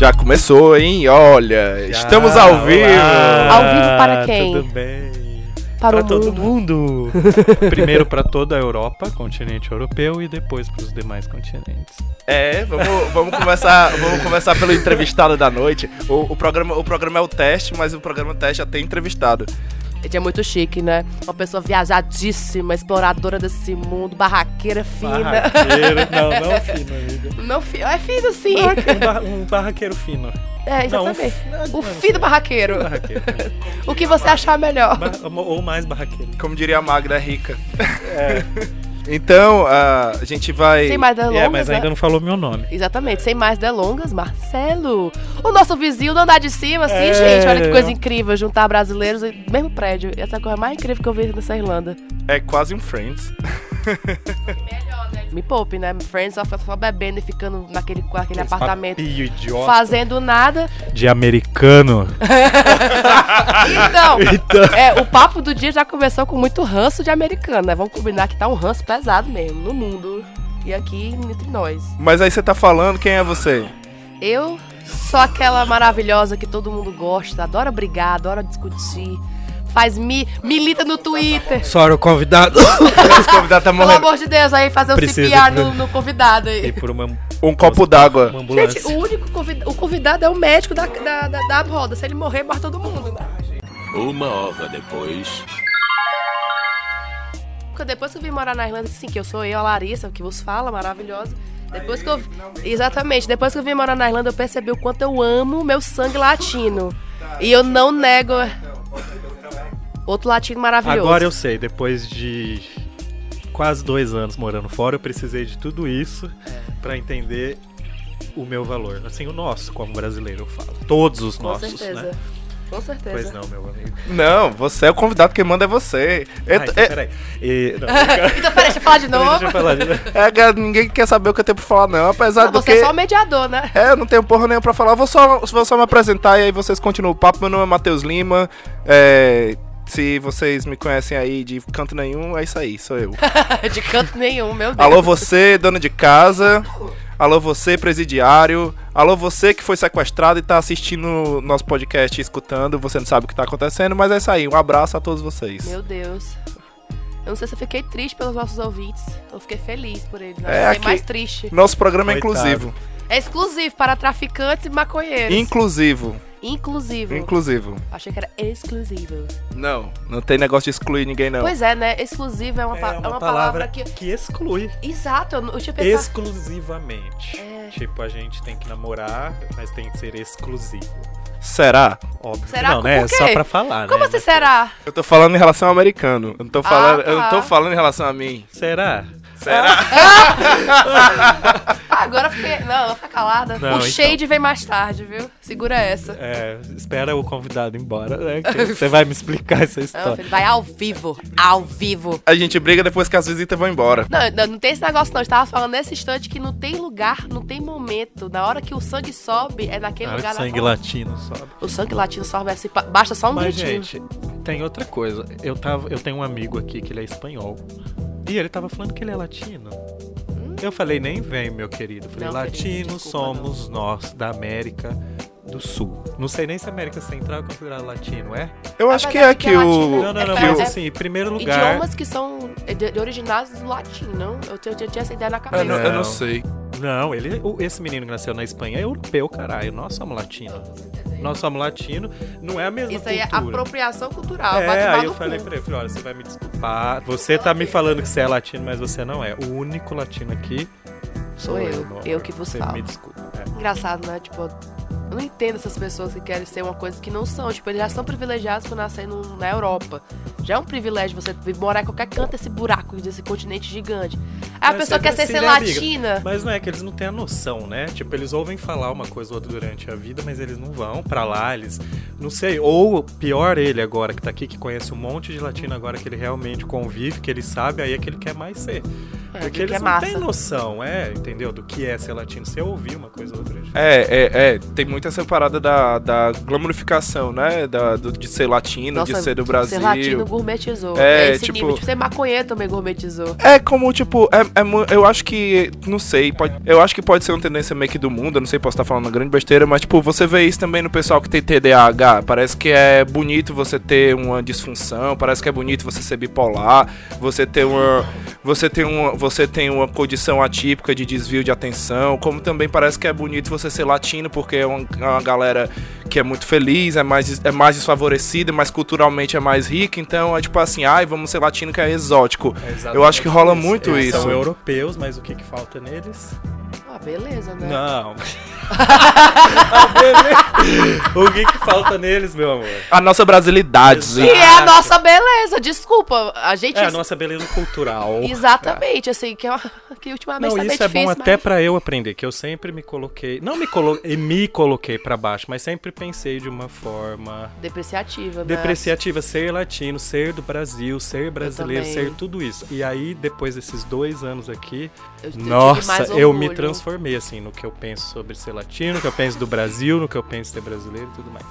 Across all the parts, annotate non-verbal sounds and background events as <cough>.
Já começou, hein? Olha, Já, estamos ao vivo. olá, Ao vivo para quem? Tudo bem? Para Pra o todo mundo. mundo. <laughs> Primeiro para toda a Europa, continente europeu, e depois para os demais continentes. É, vamos, vamos começar, vamos começar pelo entrevistado da noite. O, o programa, o programa é o teste, mas o programa teste já tem entrevistado. Ele é muito chique, né? Uma pessoa viajadíssima, exploradora desse mundo, barraqueira fina. Barraqueiro. Não, não <laughs> fino, amiga. Não, fi- é fino sim. Barraqueiro, um, barra- um barraqueiro fino. É, Não, um exatamente. fi- O fino barraqueiro. <laughs> Barraqueiro. O que você achar melhor. Ou mais barraqueiro. Como diria a Magda, é rica. É, <laughs> Então, a gente vai. Sem mais delongas, é, mas né? ainda não falou meu nome. Exatamente, sem mais delongas, Marcelo. O nosso vizinho do andar de cima, assim, É. gente. Olha que coisa incrível, juntar brasileiros no mesmo prédio. Essa é a coisa mais incrível que eu vi nessa Irlanda. É quase um Friends. <laughs> Me poupe, né? Friends só, só bebendo e ficando naquele, com aquele Esse apartamento. papinho idiota. Fazendo nada. De americano. <laughs> Então, Então. é, o papo do dia já começou com muito ranço de americano, né? Vamos combinar que tá um ranço pesado mesmo, no mundo. E aqui entre nós. Mas aí você tá falando, quem é você? Eu sou aquela maravilhosa que todo mundo gosta, adora brigar, adora discutir. Faz mi, milita no Twitter. Sora o convidado. <laughs> Esse convidado tá Pelo morrendo. amor de Deus, aí fazer um Precisa CPR no, no convidado aí. E por uma, Um copo d'água. Gente, o único convidado, o convidado é o médico da, da, da, da roda. Se ele morrer, morre todo mundo? Uma hora depois. Porque depois que eu vim morar na Irlanda, sim, que eu sou eu, a Larissa, que vos fala, maravilhosa. Depois que eu. Exatamente, depois que eu vim morar na Irlanda, eu percebi o quanto eu amo meu sangue latino. E eu não nego. Outro latino maravilhoso. Agora eu sei, depois de quase dois anos morando fora, eu precisei de tudo isso pra entender o meu valor. Assim, o nosso, como brasileiro, eu falo. Todos os Com nossos, certeza. né? Com certeza. Pois não, meu amigo. Não, você é o convidado, quem manda é você. Ah, É- então, é- peraí. E, não, <laughs> então, peraí, deixa eu falar de novo. deixa eu falar de é, cara, ninguém quer saber o que eu tenho pra falar, não. Apesar Não, do você que. é só o mediador, né? É, eu não tenho porra nenhuma pra falar. Vou só, vou só me apresentar e aí vocês continuam o papo. Meu nome é Matheus Lima. É, se vocês me conhecem aí de canto nenhum, é isso aí, sou eu. <laughs> De canto nenhum, meu Deus. Alô, você, dona de casa. Alô, você, presidiário. Alô, você que foi sequestrado e tá assistindo nosso podcast e escutando. Você não sabe o que tá acontecendo, mas é isso aí. Um abraço a todos vocês. Meu Deus. Eu não sei se eu fiquei triste pelos nossos ouvintes. Eu fiquei feliz por eles, né? É, Eu fiquei aqui- mais triste. Nosso programa é Coitado. inclusivo. É exclusivo para traficantes e maconheiros. Inclusivo. Inclusivo. Inclusivo. Achei que era exclusivo. Não, não tem negócio de excluir ninguém, não. Pois é, né? Exclusivo é uma, pa- É é uma, uma palavra, palavra que. que exclui. Exato, eu, eu tinha pensado. Exclusivamente. É. Tipo, a gente tem que namorar, mas tem que ser exclusivo. Será? Óbvio Será? que não, né? É só pra falar, Como né? assim será? Eu tô falando em relação ao americano. Eu não tô falando, eu não tô tá. falando em relação a mim. Será? Será? <laughs> Agora eu fiquei. Não, eu vou ficar calada. Não, o então. shade vem mais tarde, viu? Segura essa. É, espera o convidado embora, né? que <laughs> você vai me explicar essa Não, história. filho, vai ao vivo. Ao vivo. A gente briga depois que as visitas vão embora. Não, não, não tem esse negócio não. Eu estava falando nesse instante que não tem lugar, não tem momento. Na hora que o sangue sobe, é naquele Na hora que lugar na sangue latino sobe. O sangue latino sobe assim, basta só um Mas, gritinho. gente, tem outra coisa. Eu, tava, eu tenho um amigo aqui que ele é espanhol. E ele tava falando que ele é latino. Eu falei, nem vem, meu querido. Eu falei? Não, querido, latinos desculpa, somos nós, da América do Sul. Não sei nem se a América Central é considerada latino, é? Eu acho que é que que é o. latino. Não, não, não, É, mas é- assim, em primeiro lugar. Idiomas que são de, de originados do latim, não? Eu, tinha- eu tinha essa ideia na cabeça. Eu não, eu não sei. Não, ele, o- esse menino que nasceu na Espanha é europeu, caralho. Nós somos latinos. Nós somos latinos, não é a mesma Isso aí é cultura. apropriação cultural. É, aí eu cu. falei pra ele, falei, olha, você vai me desculpar. Você tá me falando que você é latino, mas você não é. O único latino aqui Sou eu, meu eu amor. que vos você falo. Me desculpa. é. Engraçado, né? Tipo, eu não entendo essas pessoas que querem ser uma coisa que não são. Tipo, eles já são privilegiados por nascer no- na Europa. Já é um privilégio você morar em qualquer canto desse buraco, desse continente gigante. Aí a pessoa quer sempre ser, assim, ser né, amiga? latina. Mas não é que eles não têm a noção, né? Tipo, eles ouvem falar uma coisa ou outra durante a vida, mas eles não vão pra lá, eles. Não sei. Ou pior, ele agora que tá aqui, que conhece um monte de latino agora que ele realmente convive, que ele sabe, aí é que ele quer mais ser. É, Porque que eles é não têm noção, é, entendeu? Do que é ser latino. Eu ouvir uma coisa ou outra. É, é, é. Tem muito essa parada da, da glamorificação, né? Da, do- de ser latino, Nossa, de ser do Brasil. Ser latino gourmetizou. É, É, esse tipo- nível. Tipo, ser maconheiro também gourmetizou. É como, tipo, é, é eu acho que, não sei, pode, eu acho que pode ser uma tendência meio que do mundo, eu não sei, posso estar falando uma grande besteira, mas, tipo, você vê isso também no pessoal que tem TDAH, parece que é bonito você ter uma disfunção, parece que é bonito você ser bipolar, você ter uma, você tem uma, você tem uma condição atípica de desvio de atenção, como também parece que é bonito você ser latino, porque é uma, é uma galera que é muito feliz, é mais, é mais desfavorecida, mas culturalmente é mais rica, então é tipo assim, ai, vamos ser latino que é exótico. É Eu acho que rola muito Eles isso. São europeus, mas o que, que falta neles? Ah, beleza, né? Não. <laughs> Ah, beleza. o que, que falta neles, meu amor? A nossa brasilidade, Exato. E é a nossa beleza, desculpa. A gente. É a nossa beleza cultural. Exatamente, assim, que, é uma- que ultimamente Não, tá isso é difícil. bom até mas- pra eu aprender, que eu sempre me coloquei, não me coloquei, me coloquei pra baixo, mas sempre pensei de uma forma Depreciativa, né? depreciativa, ser latino, ser do Brasil, ser brasileiro, ser tudo isso. E aí, depois desses dois anos aqui, Eu nossa, eu me orgulho. Transformei, assim, no que eu penso sobre ser latino, no que eu penso do Brasil, no que eu penso ser brasileiro e tudo mais.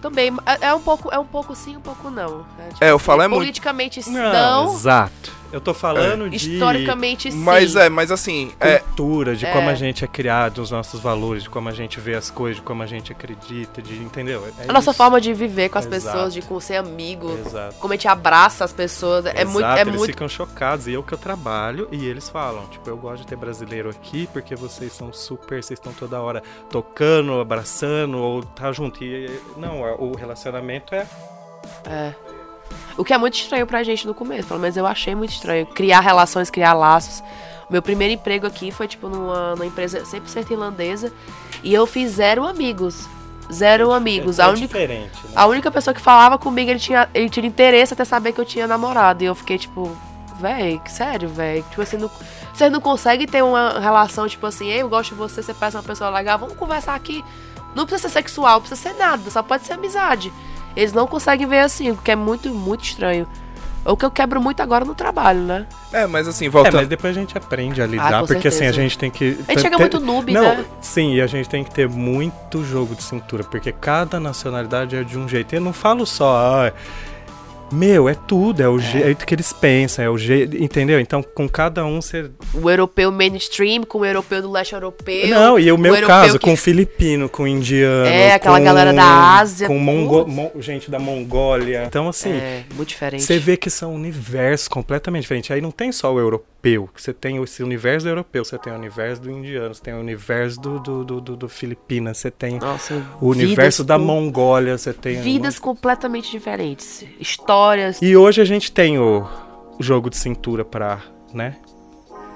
Também, é é um pouco, é um pouco sim, um pouco não. É, tipo, É, eu falo é muito. Politicamente não, exato. Eu tô falando É. de historicamente sim. Mas é, mas assim, é, cultura, de É. como a gente é criado, os nossos valores, de como a gente vê as coisas, de como a gente acredita, de entendeu? É A nossa isso. forma de viver com as Exato. pessoas, de com ser amigo, Exato. como a gente abraça as pessoas, é Exato, muito, é eles muito ficam chocados. E eu que eu trabalho, e eles falam, tipo, eu gosto de ter brasileiro aqui porque vocês são super, vocês estão toda hora tocando, abraçando, ou tá junto. E não, o relacionamento é. É. O que é muito estranho pra gente no começo, pelo menos eu achei muito estranho. Criar relações, criar laços. Meu primeiro emprego aqui foi, tipo, numa, numa empresa 100% irlandesa. E eu fiz zero amigos. Zero amigos. é, a, é única, diferente, né? a única pessoa que falava comigo, ele tinha, ele tinha interesse até saber que eu tinha namorado. E eu fiquei, tipo, véi, sério, véi. Tipo assim, não, você não consegue ter uma relação, tipo assim, "Ei, eu gosto de você, você parece uma pessoa legal, vamos conversar aqui. Não precisa ser sexual, não precisa ser nada, só pode ser amizade. Eles não conseguem ver assim, porque é muito, muito estranho. É o que eu quebro muito agora no trabalho, né? é, mas assim, É, voltando. mas depois a gente aprende a lidar, com porque assim, a certeza. gente tem que. A gente chega ter- muito noob, Não, né? sim, e a gente tem que ter muito jogo de cintura, porque cada nacionalidade é de um jeito. Eu não falo só, ah, meu, é tudo, é o jeito que eles pensam, é o jeito, entendeu? Então, com cada um você. O europeu mainstream com o europeu do leste europeu. Não, e o meu europeu caso, que- com filipino, com indiano. É, aquela com- galera da Ásia, Com mongo- mon- gente da Mongólia. Então, assim, É, muito diferente. Você vê que são universos completamente diferentes. Aí não tem só o europeu. Você tem esse universo europeu, você tem o universo do indiano, você tem o universo do, do, do, do, do Filipinas, você tem Nossa, o universo da com- Mongólia, você tem. um Vidas completamente diferentes. Histórias. E hoje a gente tem o jogo de cintura pra, né?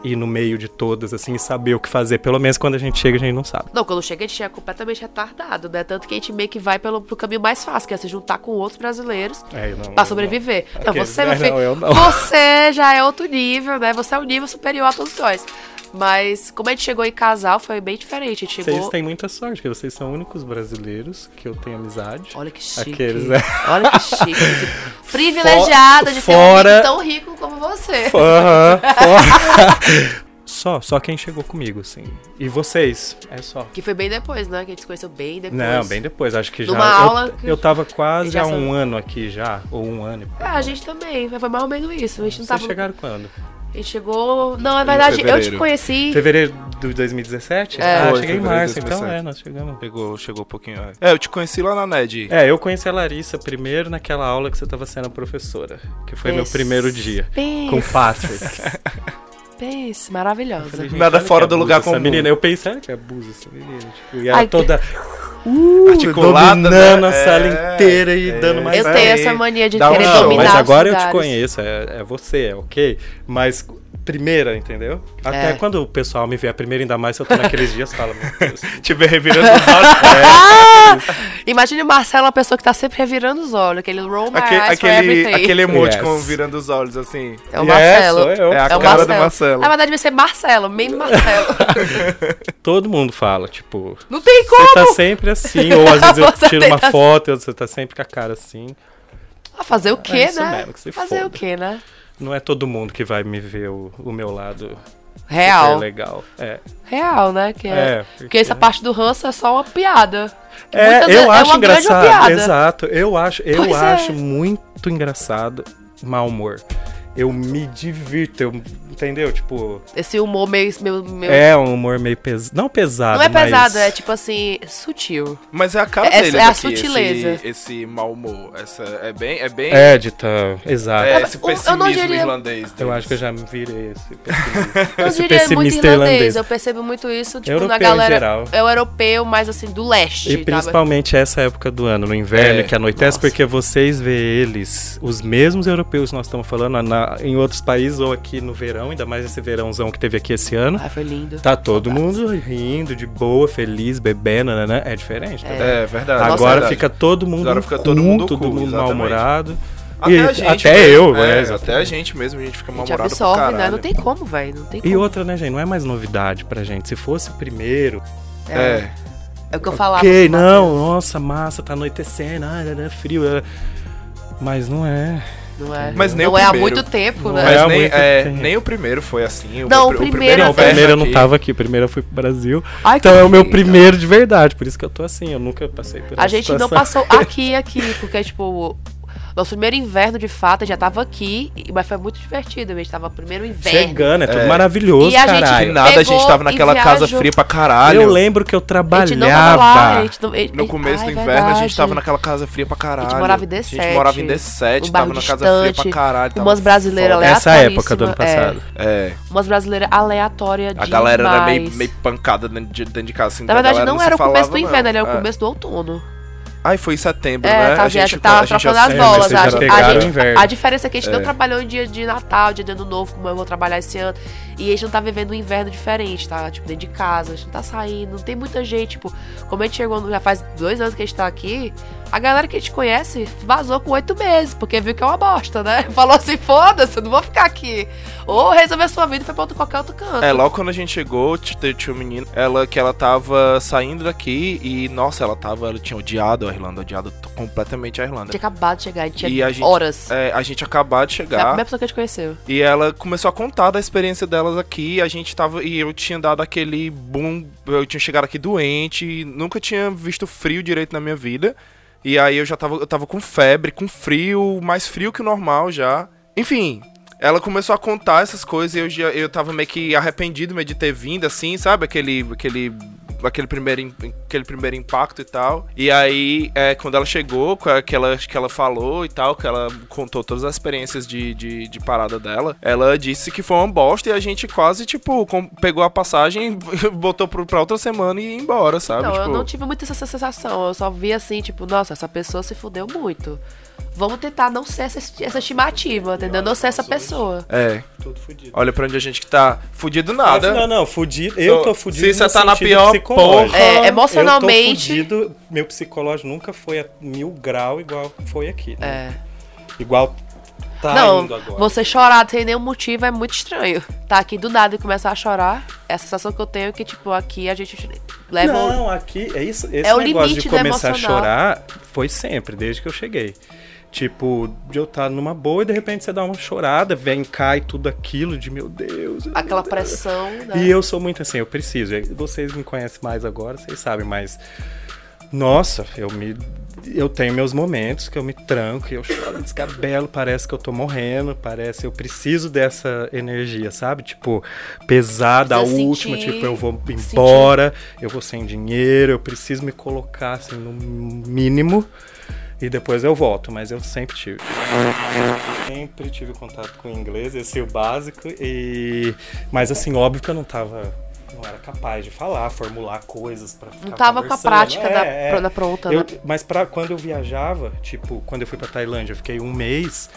Ir no meio de todas, assim, e saber o que fazer. Pelo menos quando a gente chega, a gente não sabe. Não, quando chega a gente é completamente retardado, né? Tanto que a gente meio que vai pelo, pro caminho mais fácil, que é se juntar com outros brasileiros É, não- pra sobreviver. não. Não, Aqueles- você, meu filho, não, eu não. você já é outro nível, né? Você é um nível superior a todos nós. Mas como a gente chegou em casal, foi bem diferente. Chegou... Vocês têm muita sorte, porque vocês são únicos brasileiros que eu tenho amizade. Olha que chique. Aqueles, né? Olha que chique. <laughs> Privilegiada de ter um fora- tão rico como você. Aham, fora. <laughs> Só, só quem chegou comigo, assim. E vocês, é só. Que foi bem depois, né? Que a gente se conheceu bem depois. Não, bem depois, acho que já. Numa eu, aula eu tava quase há um são- ano aqui já, ou um ano. e pouco. É, a gente também. Foi mais ou menos isso. A gente não Vocês tava. chegaram quando? A gente chegou. Não, na verdade, eu te conheci. Fevereiro de 2017? É. Ah, Foi, cheguei em março, então 2017. é, nós chegamos. Pegou, chegou um pouquinho. antes. É, eu te conheci lá na NED. É, eu conheci a Larissa primeiro naquela aula que você tava sendo professora, que foi meu primeiro dia. pense, Com o Patrick. Pense, maravilhosa. Falei, Nada fora que do lugar essa comum. menina. Eu pensei, olha que abuso essa menina. Tipo, e ela Ai, toda Articulada, dominando né? a sala É, inteira e é. dando mais Eu Mas tenho essa mania de dá um querer show. dominar Mas os agora eu te conheço, é, é você, é ok? Mas primeira, entendeu? Até É. quando o pessoal me vê a primeira, ainda mais se eu tô naqueles dias, fala, meu Deus. <laughs> Te revirando os olhos. <laughs> Imagine o Marcelo, uma pessoa que tá sempre revirando os olhos. Aquele roll my aquele, aquele emoji Yes. com virando os olhos, assim. É o Yes, Marcelo. sou eu. É a É cara do Marcelo. Marcelo. Na verdade, devia ser Marcelo, meio Marcelo. <laughs> Todo mundo fala, tipo, Não tem você como! tá sempre assim, ou às vezes eu Você tiro uma tá- foto, ou você tá sempre com a cara assim. Ah, fazer o quê, É né? mesmo, fazer foda. o quê, né? não é todo mundo que vai me ver o, o meu lado Real. legal. É. Real, né? Que é, É, porque... essa parte do ranço é só uma piada. Que É, eu é acho grande engraçado. Exato. Eu acho, eu Pois é. acho muito engraçado mau humor. Eu me divirto, eu, entendeu? Tipo, Esse humor meio. meio, meio- é um humor meio pesado. Não pesado, não é mas- pesado, é tipo assim, sutil. Mas é a cara É- deles é a aqui, sutileza. Esse, esse mau humor. Essa, é bem... É bem... É, de tá. Exato. é Eu- esse eu não pessimismo diria- irlandês Eu deles. acho que eu já me virei esse pessimista. <laughs> Eu esse diria muito pessimista irlandês. irlandês. Eu percebo muito isso, tipo, Europeu na em galera. geral. É o europeu, mas assim, do leste. E sabe? principalmente essa época do ano, no inverno, É, que anoitece, nossa. porque vocês vê eles, os mesmos europeus que nós estamos falando, na- em outros países ou aqui no verão, ainda mais esse verãozão que teve aqui esse ano. Ai, foi lindo. Tá todo mundo rindo, de boa, feliz, bebendo, né? né? É diferente. tá vendo? É verdade. Agora verdade. fica todo mundo Agora fica todo mundo todo mundo mal-humorado. Até E a gente. até mesmo, eu, é, é, Até a gente mesmo, a gente fica A gente mal-humorado absorve, né? Não tem como, velho. Não tem E como. outra, né, gente? Não é mais novidade pra gente. Se fosse primeiro, É. É o que eu falava. ok, não, nossa, massa, tá anoitecendo, ah, é frio. é. Mas não é. Não é, Mas nem não o é há primeiro. muito tempo, Não né? Mas É, nem, muito é, tempo. nem o primeiro foi assim. Não, meu o pri- primeiro Não, o Inverno primeiro eu não tava aqui, o primeiro eu fui pro Brasil. Ai, Então é o meu primeiro de verdade, por isso que eu tô assim, eu nunca passei por A gente não situação. passou <laughs> aqui e aqui, porque, tipo, nosso primeiro inverno, de fato, já tava aqui, e- mas foi muito divertido. A gente tava no primeiro inverno. Chegando, é tudo É. maravilhoso, E a gente- caralho. nada, a gente tava naquela casa fria pra caralho. Eu lembro que eu A gente não tava lá, a trabalhava. gente não, No começo Ai, do inverno, a gente verdade. tava naquela casa fria pra caralho. A gente morava em A gente D7, morava em D7, um tava na casa fria pra caralho. umas brasileiras foda. Essa época do ano aleatoríssima, passado. É, Umas brasileiras aleatórias a galera era meio, demais. meio pancada dentro de, dentro de casa. Assim, Na verdade, não se era o começo falava, do inverno, não. era o É. começo do outono. Ai, foi em setembro, É, né? tá, a gente, tá a gente trocando as bolas. vocês A, a gente- a diferença é que a gente É. não trabalhou em dia de Natal, dia de Ano Novo, como eu vou trabalhar esse ano. E a gente não tá vivendo um inverno diferente, tá? Tipo, dentro de casa, a gente não tá saindo, não tem muita gente. Tipo, como a gente chegou, já faz dois anos que a gente tá aqui, a galera que a gente conhece vazou com oito meses, porque viu que é uma bosta, né? <laughs> Falou assim, foda-se, eu não vou ficar aqui. Ou resolver sua vida e foi pra outro, qualquer outro canto. É, logo quando a gente chegou, tinha um menino, ela que ela tava saindo daqui e, nossa, ela tava, ela tinha odiado a Irlanda, odiado completamente a Irlanda. Tinha acabado de chegar, tinha E a gente- horas. É, a gente acabou de Foi a chegar primeira pessoa que a gente conheceu. e ela começou a contar da experiência delas aqui. A gente tava. E eu tinha dado aquele boom. Eu tinha chegado aqui doente, nunca tinha visto frio direito na minha vida. E aí eu já tava, eu tava com febre, com frio, mais frio que o normal já. Enfim, ela começou a contar essas coisas e eu, já, eu tava meio que arrependido meio de ter vindo, assim, sabe? Aquele. aquele aquele primeiro, im- aquele primeiro impacto e tal. E aí, é, quando ela chegou, com a- que ela, que ela falou e tal, que ela contou todas as experiências de, de, de parada dela, ela disse que foi uma bosta e a gente quase, tipo, com- pegou a passagem, <laughs> botou pro, pra outra semana e ia embora, sabe? Não, tipo, eu não tive muito essa sensação. Eu só vi assim, tipo, nossa, essa pessoa se fudeu muito. Vamos tentar não ser essa, essa estimativa, entendeu? Não ser essa pessoa. É, olha pra onde a gente que tá fudido nada. Não, não, fudido. Eu tô fudido. Se você tá na pior psicológico. porra- É, Eu emocionalmente- tô fudido, meu psicológico nunca foi a mil grau igual foi aqui. né? É. Igual tá não, indo agora. você chorar sem nenhum motivo é muito estranho. Tá aqui do nada e começar a chorar. É a sensação que eu tenho é que, tipo, aqui a gente leva. Não, aqui é isso. Esse É o negócio limite de do começar a chorar foi sempre, desde que eu cheguei. Tipo, de eu estar numa boa e de repente você dá uma chorada, vem, cai tudo aquilo de meu Deus. meu Aquela Deus. pressão, né? E eu sou muito assim, eu preciso. Vocês me conhecem mais agora, vocês sabem, mas. Nossa, eu me. Eu tenho meus momentos que eu me tranco, eu choro, descabelo, parece que eu tô morrendo, parece. Eu preciso dessa energia, sabe? Tipo, pesada, a última, sentir- tipo, eu vou sentir. embora, eu vou sem dinheiro, eu preciso me colocar assim no mínimo e depois eu volto, mas eu sempre tive. Sempre tive contato com o inglês, esse é o básico, e mas assim, óbvio que eu não tava não era capaz de falar, formular coisas pra ficar Não tava com a prática É, da, é. pronta, pronta, Eu- né? mas pra, quando eu viajava, tipo, quando eu fui pra Tailândia, eu fiquei um mês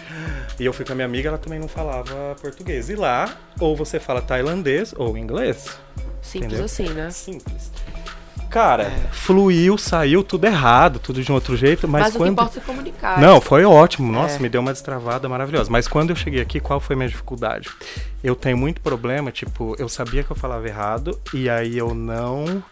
e eu fui com a minha amiga, ela também não falava português. E lá, ou você fala tailandês ou inglês. Simples entendeu? assim, né? Simples. Cara, fluiu, saiu tudo errado, tudo de um outro jeito, mas, Mas, o que quando. importa é comunicar. Não, foi ótimo. Nossa, É. me deu uma destravada maravilhosa. Mas quando eu cheguei aqui, qual foi a minha dificuldade? Eu tenho muito problema, tipo, eu sabia que eu falava errado e aí eu não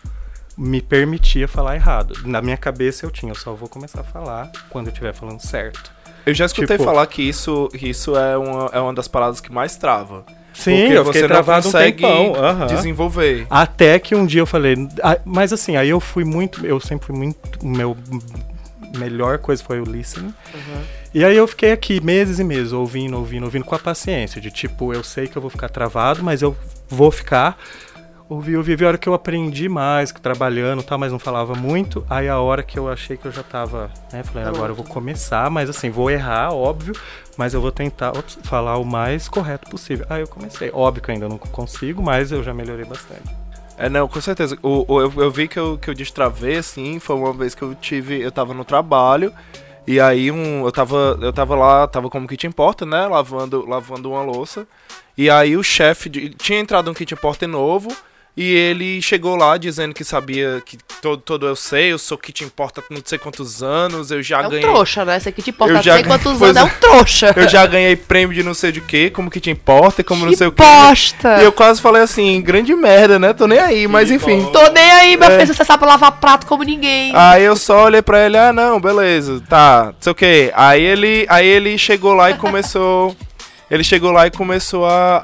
me permitia falar errado. Na minha cabeça eu tinha, eu só vou começar a falar quando eu estiver falando certo. Eu já escutei Tipo- falar que isso, que isso é, uma, é uma das paradas que mais trava. Sim, porque eu você fiquei não travado um consegue tempão. aham. desenvolver. Até que um dia eu falei, ah, mas assim, aí eu fui muito, eu sempre fui muito, meu melhor coisa foi o listening. E aí eu fiquei aqui meses e meses ouvindo, ouvindo, ouvindo com a paciência de tipo, eu sei que eu vou ficar travado, mas eu vou ficar ouvi, ouvi, vi a hora que eu aprendi mais, que trabalhando e tal, mas não falava muito. Aí a hora que eu achei que eu já tava, né, falei, agora eu vou começar, mas assim, vou errar, óbvio, mas eu vou tentar falar o mais correto possível. Aí eu comecei. Óbvio que ainda não consigo, mas eu já melhorei bastante. É, não, com certeza. O, o- eu, eu vi que eu, que eu destravei, assim, foi uma vez que eu tive. Eu tava no trabalho. E aí um, eu tava. Eu tava lá, tava como kitchen porter, né? Lavando, lavando uma louça. E aí o chefe. Tinha entrado um kitchen porter novo. E ele chegou lá dizendo que sabia que todo, todo eu sei, eu sou kitchen porter há não sei quantos anos, eu já É um ganhei. trouxa, né? Esse aqui te importa não sei quantos pois anos, é é. um trouxa. Eu já ganhei prêmio de não sei de que, como que te importa, e como não Que sei o que. bosta. E eu quase falei assim, grande merda, né? Tô nem aí, mas enfim. Tô nem aí, meu É. filho, você sabe lavar prato como ninguém. Aí eu só olhei pra ele, ah não, beleza, tá, não sei o que. Aí ele, aí ele chegou lá e começou. Ele chegou lá e começou a,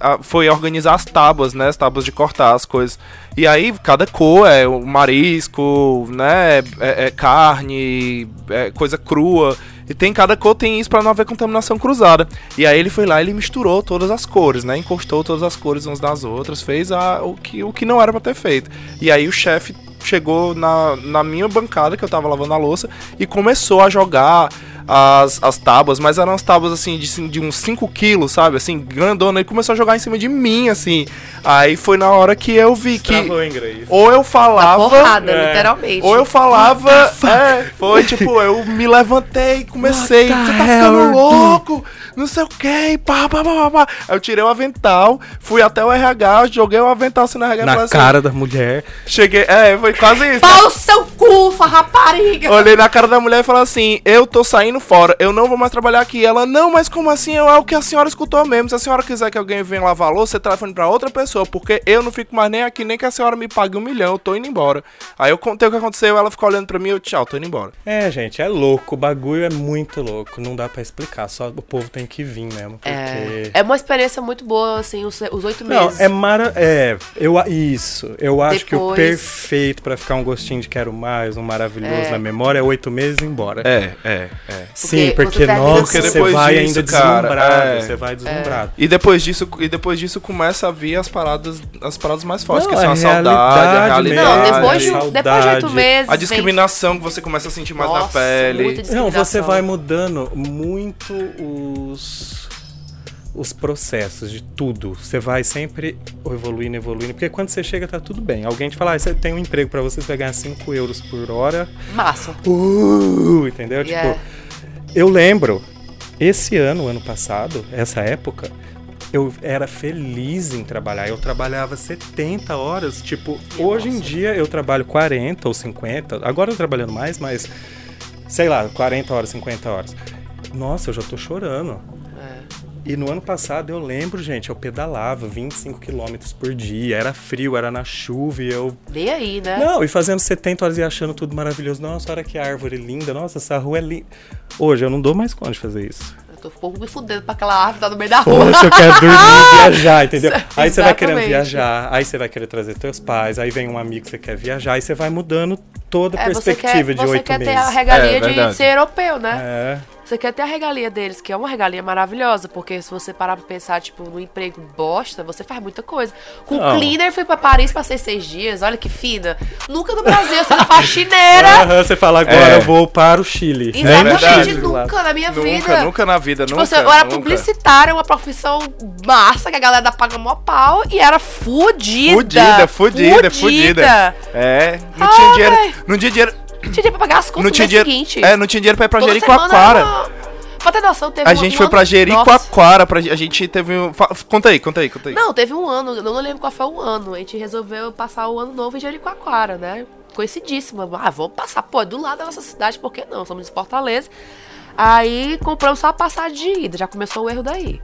a, a- Foi organizar as tábuas, né? As tábuas de cortar as coisas. E aí, cada cor é o marisco, né? É, é carne, é coisa crua. E tem cada cor tem isso pra não haver contaminação cruzada. E aí ele foi lá ele misturou todas as cores, né? Encostou todas as cores umas das outras, fez a, o, que, o que não era pra ter feito. E aí o chefe chegou na, na minha bancada, que eu tava lavando a louça, e começou a jogar as, as tábuas, mas eram as tábuas assim de, de uns 5 quilos, sabe? Assim, grandona, e começou a jogar em cima de mim, assim. Aí foi na hora que eu vi que. Travou em inglês. Ou eu falava. Porrada, é. literalmente. Ou eu falava, é, foi tipo, eu me levantei e comecei, você tá ficando louco, não sei o que, pá, pá, pá, pá, pá. Aí eu tirei o avental, fui até o RH, joguei o avental assim no RH e Na falei assim, cara da mulher. cheguei, é, foi quase isso. Pau no seu cu, rapariga. Olhei na cara da mulher e falei assim: Eu tô saindo fora, eu não vou mais trabalhar aqui. Ela, não, mas como assim? É o que a senhora escutou mesmo. Se a senhora quiser que alguém venha lavar a louça, você telefone pra outra pessoa, porque eu não fico mais nem aqui, nem que a senhora me pague um milhão, eu tô indo embora. Aí eu contei o que aconteceu, ela ficou olhando pra mim, eu, tchau, tô indo embora. É, gente, é louco. O bagulho é muito louco. Não dá pra explicar. Só o povo tem que vir mesmo. Porque. É, é uma experiência muito boa, assim, os os oito Não, meses. é mara... É, eu, isso. Eu acho que o Depois- perfeito pra ficar um gostinho de quero mais, um maravilhoso É. na memória é oito meses e ir embora. É, é, é. Sim, Porque porque, você termina nossa, Porque você depois vai disso, ainda cara, deslumbrado. é. Você vai deslumbrado. E depois disso, e depois disso começa a vir as paradas, as paradas mais fortes, Não, que são é a saudade, a realidade. Não, depois de, saudade. depois de oito meses. A vem- discriminação que você começa a sentir mais na Nossa, pele. muita Não, você vai mudando muito os os processos de tudo. Você vai sempre evoluindo, evoluindo. Porque quando você chega, tá tudo bem. Alguém te fala, ah, você tem um emprego pra você, você vai ganhar 5 euros por hora. Massa. Uh, entendeu? Yeah. Tipo, eu lembro, esse ano, ano passado, essa época, eu era feliz em trabalhar. Eu trabalhava 70 horas. Tipo, hoje em dia eu trabalho 40 ou 50. Agora eu tô trabalhando mais, mas sei lá, 40 horas, 50 horas. Nossa, eu já tô chorando. E no ano passado eu lembro, gente, eu pedalava 25 quilômetros por dia, era frio, era na chuva e eu. Nem aí, né? Não, e fazendo 70 horas e achando tudo maravilhoso. Nossa, olha que árvore linda, nossa, essa rua é linda. Hoje eu não dou mais conta de fazer isso. Eu tô um pouco me fudendo pra aquela árvore que tá no meio da rua. Hoje eu quero dormir, <laughs> viajar, entendeu? Aí você vai querendo viajar, aí você vai querer trazer teus pais, aí vem um amigo que você quer viajar, aí você vai mudando toda a É, você perspectiva quer, de você oito quer ter meses. a regalia É, de ser europeu, né? É. Você quer ter a regalia deles, que é uma regalia maravilhosa, porque se você parar pra pensar, tipo, no emprego bosta, você faz muita coisa. Com Não. cleaner, fui pra Paris, passei seis dias, olha que fina. Nunca no Brasil, sendo <laughs> faxineira. Aham, você fala, agora É. eu vou para o Chile. Exatamente, verdade. nunca na minha vida. Nunca, nunca na vida, Tipo nunca. assim, eu era nunca. publicitária, uma profissão massa, que a galera paga mó pau, e era fudida. Fudida, fudida, fudida. É, não tinha Ah, dinheiro. véi. Não tinha dinheiro. Tinha dinheiro pra pagar as contas Não no tinha mês dinheiro. seguinte. É, não tinha dinheiro pra ir pra Toda Jericoacoara. semana Pra ter noção, teve A um- gente um foi ano- pra. Jericoacoara, pra, a gente teve um. Conta aí, conta aí, conta aí. Não, teve um ano, eu não lembro qual foi o ano. A gente resolveu passar o ano novo em Jericoacoara, né? Conhecidíssima. Ah, vamos passar. Pô, é do lado da nossa cidade, por que não? Somos de Fortaleza. Aí compramos só a passagem de ida, já começou o erro daí.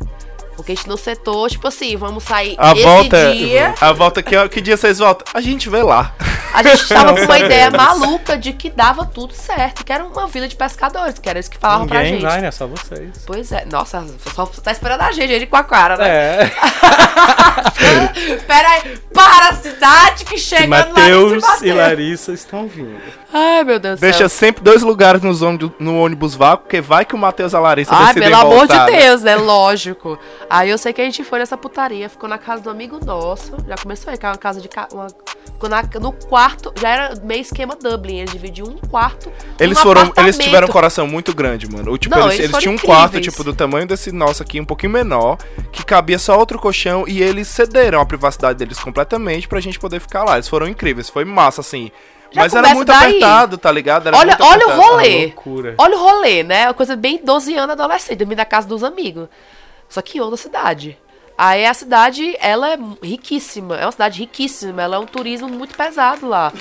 Porque a gente não setou, tipo assim, vamos sair A esse volta. dia. A volta, que, que dia vocês voltam? A gente vê lá. A gente tava com uma ideia maluca de que dava tudo certo, que era uma vila de pescadores, que era isso que falavam pra Ninguém gente. vai, né? Só vocês. Pois é, nossa, só tá esperando a gente, a gente com a cara, né? É. <laughs> Pera aí, para a cidade que chega Matheus lá e Larissa estão vindo. Ai, meu Deus do Deixa céu. sempre dois lugares nos ônibus- no ônibus vago, porque vai que o Matheus e a Larissa Ai, decidem pelo amor voltar, de né? Deus, né? Lógico. Aí eu sei que a gente foi nessa putaria, ficou na casa do amigo nosso. Já começou aí, que é uma casa de. ca- Uma, ficou na- no quarto, já era meio esquema Dublin. Eles dividiam um quarto. Eles num foram, eles tiveram um coração muito grande, mano. O, tipo, Não, eles, eles eles tinham um incríveis. quarto, tipo, do tamanho desse nosso aqui, um pouquinho menor, que cabia só outro colchão, e eles cederam a privacidade deles completamente pra gente poder ficar lá. Eles foram incríveis, foi massa, assim. Já Mas era muito daí. apertado, tá ligado? Era Olha, muito olha o rolê. loucura. Olha o rolê, né? Uma coisa bem 12 anos adolescente, dormir na casa dos amigos. Só que em outra cidade. Aí a cidade, ela é riquíssima. É uma cidade riquíssima. Ela é um turismo muito pesado lá.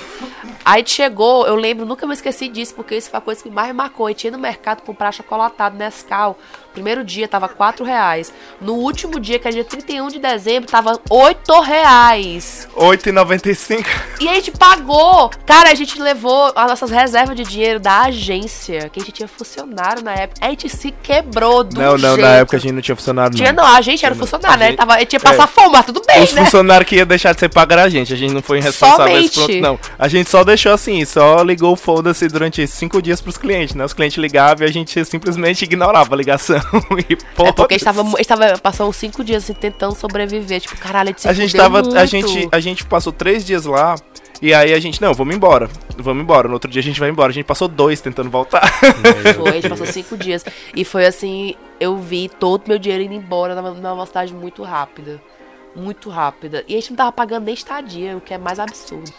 Aí a gente chegou, eu lembro, nunca me esqueci disso, porque isso foi a coisa que mais me marcou. A gente ia no mercado comprar chocolatado Nescau. Primeiro dia tava 4 reais. No último dia, que é dia 31 de dezembro, tava 8 reais. 8,95. E a gente pagou. Cara, a gente levou as nossas reservas de dinheiro da agência, que a gente tinha funcionário na época. A gente se quebrou do Não, não, jeito. na época a gente não tinha funcionário, Tinha não. não, a gente era funcionário, né? gente- Tava, a gente ia passar é. fome, mas tudo bem, Os né? funcionários que ia deixar de ser pago era a gente, a gente não foi irresponsável Somente. ponto, não. A gente só deixou assim, só ligou o foda-se durante cinco dias pros clientes, né? Os clientes ligavam e a gente simplesmente ignorava a ligação <laughs> e É porque a gente foda-se. tava, a gente tava passando uns cinco dias assim, tentando sobreviver. Tipo, caralho, a gente a tava, a muito. gente, a gente passou três dias lá e aí a gente, não, vamos embora, vamos embora. No outro dia a gente vai embora. A gente passou dois tentando voltar. Foi, a gente passou cinco dias. E foi assim, eu vi todo meu dinheiro indo embora numa, numa velocidade muito rápida. Muito rápida. E a gente não tava pagando nem estadia, o que é mais absurdo.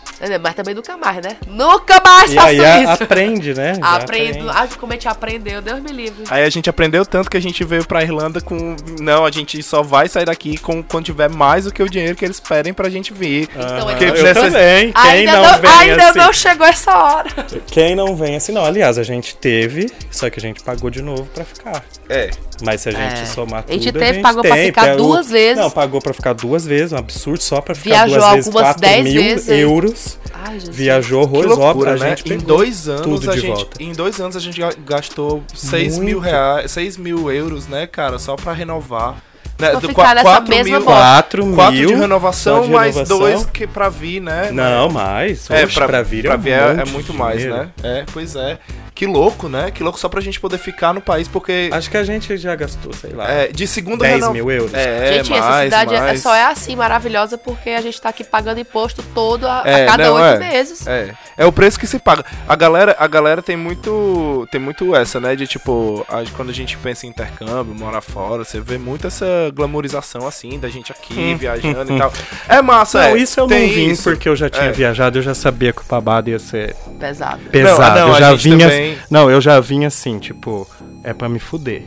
Mas também nunca mais, né? Nunca mais E faço aí a- isso. aprende, né? <laughs> Já Aprendo. aprende. Ah, como a gente aprendeu, Deus me livre. Aí a gente aprendeu tanto que a gente veio pra Irlanda com. Não, a gente só vai sair daqui com, quando tiver mais do que o dinheiro que eles pedem pra gente vir. Então, Ah, eu nessa- também. Quem ainda não, não, vem ainda assim. não chegou essa hora. Quem não vem assim, não. Aliás, a gente teve, só que a gente pagou de novo pra ficar. É. Mas se a gente É. somar tudo, A gente teve, pagou pra tem. ficar Pega o- duas vezes. Não, pagou pra ficar duas vezes, um absurdo, só pra ficar Viajou duas vezes algumas 4 dez mil vezes. euros. Ai, Jesus. Viajou horrores, loucura, óbvio, a né? gente Em dois anos tudo a de gente. volta. Em dois anos a gente ga- gastou 6 mil reais, 6 mil euros, né, cara, só pra renovar. Né, Pra do ficar nessa quatro mesma mil, bosta. 4 mil. quatro de renovação, de mais renovação. dois que pra vir, né? Não, mais. É, Oxe, pra, pra vir pra é, um vir é, é de muito mais, dinheiro. né? É, pois é. Que louco, né? Que louco só pra gente poder ficar no país, porque Acho que a gente já gastou, sei lá, é, de segunda 10 reno- mil euros. É, gente, mais, essa cidade é- mais. só é assim maravilhosa porque a gente tá aqui pagando imposto todo a, a É, cada não, oito é. meses. É, é o preço que se paga. A galera, a galera tem muito, tem muito essa, né, de tipo, a- quando a gente pensa em intercâmbio, morar fora, você vê muito essa glamorização assim da gente aqui viajando e <laughs> tal. É massa, Não, é. isso eu tem não vim isso. porque eu já tinha É. viajado, eu já sabia que o babado ia ser Pesado. pesado. não, eu a já gente vinha. também- Não, eu já vinha assim, tipo, é pra me fuder.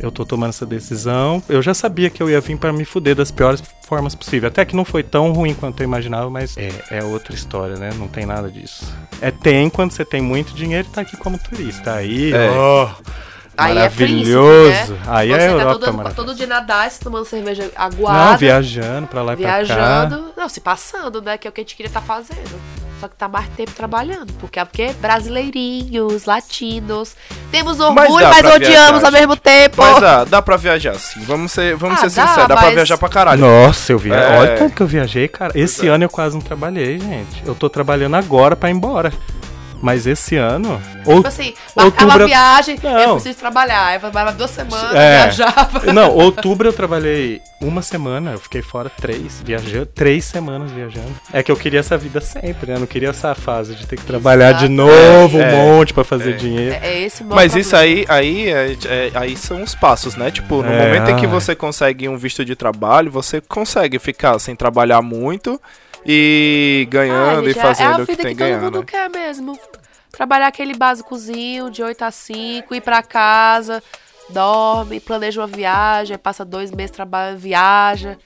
Eu tô tomando essa decisão. Eu já sabia que eu ia vir pra me fuder das piores formas possíveis. Até que não foi tão ruim quanto eu imaginava, mas é, é outra história, né? Não tem nada disso. É tem quando você tem muito dinheiro e tá aqui como turista. Aí, É. ó, Aí é príncipe, maravilhoso. né? Aí Você é tá Europa todo, todo dia na DAS, tomando cerveja aguada. Não, viajando pra lá e pra cá. Viajando, não, se passando, né? Que é o que a gente queria estar fazendo. Só que tá mais tempo trabalhando. Porque é porque brasileirinhos, latinos. Temos orgulho, mas, pra odiamos viajar, ao mesmo tempo. Mas dá, dá pra viajar sim. Vamos ser, vamos Ah, ser dá, sinceros, dá pra mas- viajar pra caralho. Nossa, eu vi. É. Olha tanto que eu viajei, cara. Esse ano eu quase não trabalhei, gente. Eu tô trabalhando agora pra ir embora. Mas esse ano. Ou, Tipo assim, marcava outubro- a viagem, eu Não. preciso trabalhar. Aí eu trabalhava duas semanas, É. viajava. <laughs> Não, outubro eu trabalhei uma semana, eu fiquei fora três, viajando, três semanas viajando. É que eu queria essa vida sempre, né? Eu não queria essa fase de ter que trabalhar de Exato. novo É, um monte pra fazer é. dinheiro. É, é esse o meu Mas isso problema. aí, aí, é- é- aí são os passos, né? Tipo, no É, momento em que você consegue um visto de trabalho, você consegue ficar sem trabalhar muito e ganhando Ah, e fazendo é a o que vida tem que, que todo mundo né? quer mesmo. Trabalhar aquele básicozinho de 8 a 5, ir pra casa, dorme, planeja uma viagem, passa dois meses trabalhando, viaja.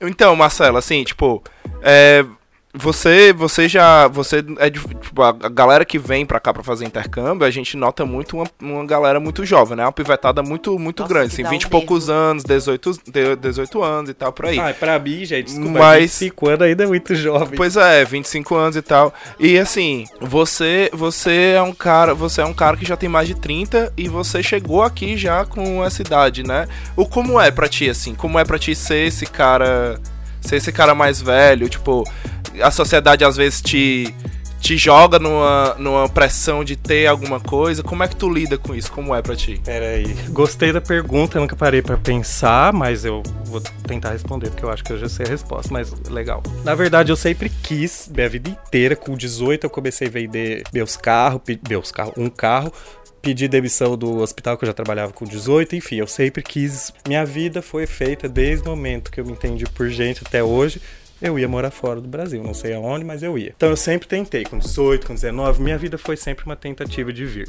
Então, Marcelo, assim, tipo, é, você, você já, você é de, tipo, a galera que vem pra cá pra fazer intercâmbio, a gente nota muito uma, uma galera muito jovem, né? Uma pivetada muito, muito Nossa, grande, assim, dá 20 e um poucos anos, 18, de- 18 anos e tal, por aí. Ah, pra mim, gente, desculpa, Mas- 25 anos ainda é muito jovem. Pois é, 25 anos e tal. E assim, você você é um cara, você é um cara que já tem mais de 30 e você chegou aqui já com essa idade, né? O como é pra ti assim? Como é pra ti ser esse cara, ser esse cara mais velho, tipo, a sociedade às vezes te te joga numa, numa pressão de ter alguma coisa. Como é que tu lida com isso? Como é pra ti? Pera aí. Gostei da pergunta, nunca parei pra pensar, mas eu vou tentar responder, porque eu acho que eu já sei a resposta, mas legal. Na verdade, eu sempre quis, minha vida inteira, com 18 eu comecei a vender meus carros, meus carros, um carro, pedi demissão do hospital que eu já trabalhava com 18, enfim, eu sempre quis. Minha vida foi feita desde o momento que eu me entendi por gente até hoje. Eu ia morar fora do Brasil, não sei aonde, mas eu ia. Então eu sempre tentei, com 18, com 19, minha vida foi sempre uma tentativa de vir.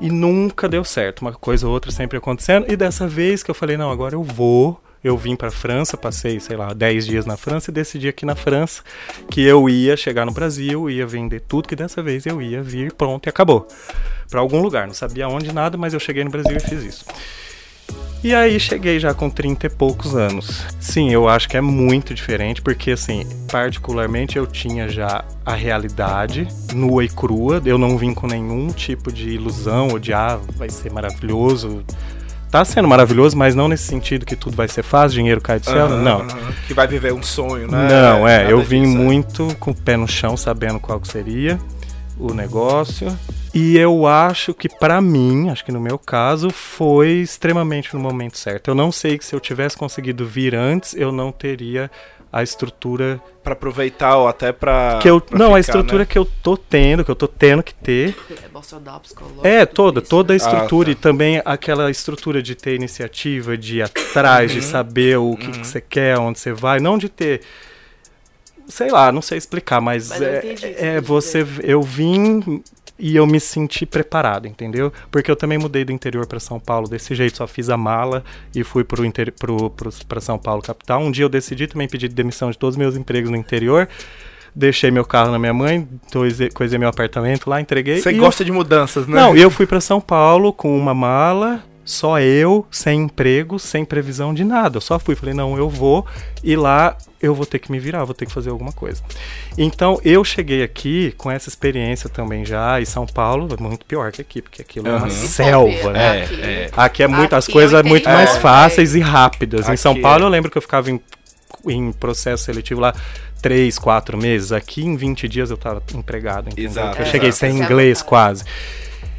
E nunca deu certo, uma coisa ou outra sempre acontecendo. E dessa vez que eu falei, não, agora eu vou. Eu vim pra França, passei, sei lá, 10 dias na França e decidi aqui na França que eu ia chegar no Brasil, ia vender tudo, que dessa vez eu ia vir, pronto, e acabou. Pra algum lugar, não sabia onde nada, mas eu cheguei no Brasil e fiz isso. E aí cheguei já com 30 e poucos anos. Sim, eu acho que é muito diferente, porque assim, particularmente eu tinha já a realidade nua e crua. Eu não vim com nenhum tipo de ilusão ou de ah, vai ser maravilhoso. Tá sendo maravilhoso, mas não nesse sentido que tudo vai ser fácil, dinheiro cai do céu. Aham, não. Que vai viver um sonho, né? Não, é, Nada eu vim disso, é. muito com o pé no chão, sabendo qual que seria o negócio. E eu acho que pra mim, acho que no meu caso, foi extremamente no momento certo. Eu não sei que se eu tivesse conseguido vir antes, eu não teria a estrutura Pra aproveitar ou até pra. que eu pra não, a ficar, estrutura né? que eu tô tendo, que eu tô tendo que ter. É, tudo toda, isso, toda a estrutura Ah, e também aquela estrutura de ter iniciativa, de ir atrás, Uhum. de saber o que, que você quer, onde você vai, não de ter sei lá, não sei explicar, mas, Mas é, é você eu vim e eu me senti preparado, entendeu? Porque eu também mudei do interior para São Paulo desse jeito, só fiz a mala e fui pro inter, pro, pro, pra São Paulo capital. Um dia eu decidi também pedir demissão de todos os meus empregos no interior. Deixei meu carro na minha mãe, coisei, meu apartamento lá, entreguei. Você e eu gosta de mudanças, né? não, eu fui pra São Paulo com uma mala, só eu, sem emprego, sem previsão de nada. Eu só fui, falei, não, eu vou e lá eu vou ter que me virar, vou ter que fazer alguma coisa. Então eu cheguei aqui com essa experiência também já, e São Paulo é muito pior que aqui, porque aquilo é uma Uhum. selva, né? É, Aqui. é. Aqui é muito, as Aqui coisas é muito entendi. mais É. fáceis e rápidas. em São Aqui Paulo é. eu lembro que eu ficava em, em processo seletivo lá três, quatro meses. Aqui em 20 dias eu tava empregado, entendeu? Exato, Eu cheguei sem é inglês quase.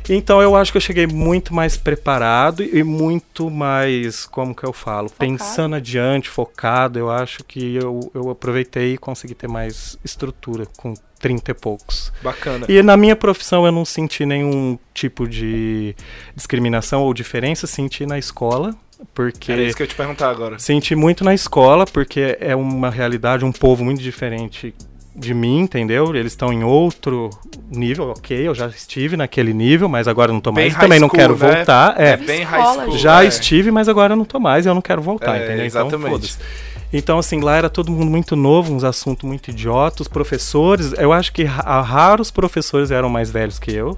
Então eu acho que eu cheguei muito mais preparado e muito mais, como que eu falo, pensando adiante, focado. Eu acho que eu, eu aproveitei e consegui ter mais estrutura com 30 e poucos. Bacana. E na minha profissão eu não senti nenhum tipo de discriminação ou diferença, senti na escola, porque Era isso que eu ia te perguntar agora. senti muito na escola, porque é uma realidade, um povo muito diferente de mim, entendeu? Eles estão em outro nível, ok, eu já estive naquele nível, mas agora eu não tô Bem mais, high também não school, quero né? voltar, é. É bem high school. Já é. estive, mas agora eu não tô mais e eu não quero voltar, É, entendeu? exatamente. Então. Então, assim, lá era todo mundo muito novo, uns assuntos muito idiotas, os professores, eu acho que ra- raros professores eram mais velhos que eu.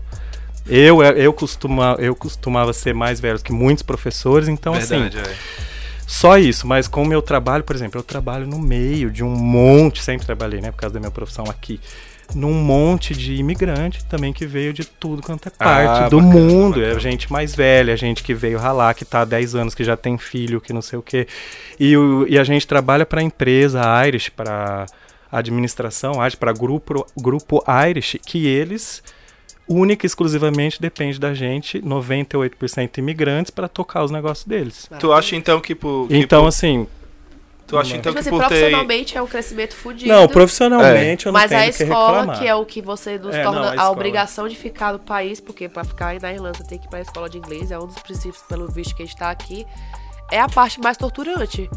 Eu, eu, costuma, eu costumava ser mais velho que muitos professores, então, assim, Verdade, é. Só isso, mas com o meu trabalho, por exemplo, eu trabalho no meio de um monte, sempre trabalhei, né, por causa da minha profissão aqui, num monte de imigrante também que veio de tudo quanto é parte Ah, do bacana, mundo. bacana. É gente mais velha, gente que veio ralar, que tá há 10 anos, que já tem filho, que não sei o quê. E, o- e a gente trabalha para a empresa Irish, para administração Irish, para grupo, grupo Irish, que eles única e exclusivamente depende da gente, 98% imigrantes, para tocar os negócios deles. Tu acha então que por. que Então, por- assim, Tu acha então Tipo que assim, por ter. profissionalmente é um crescimento fudido. não, profissionalmente eu não Mas tenho a que escola, reclamar. que é o que você nos É, torna não, a a, obrigação de ficar no país, porque pra ficar aí na Irlanda você tem que ir pra escola de inglês, é um dos princípios, pelo visto que a gente tá aqui, é a parte mais torturante.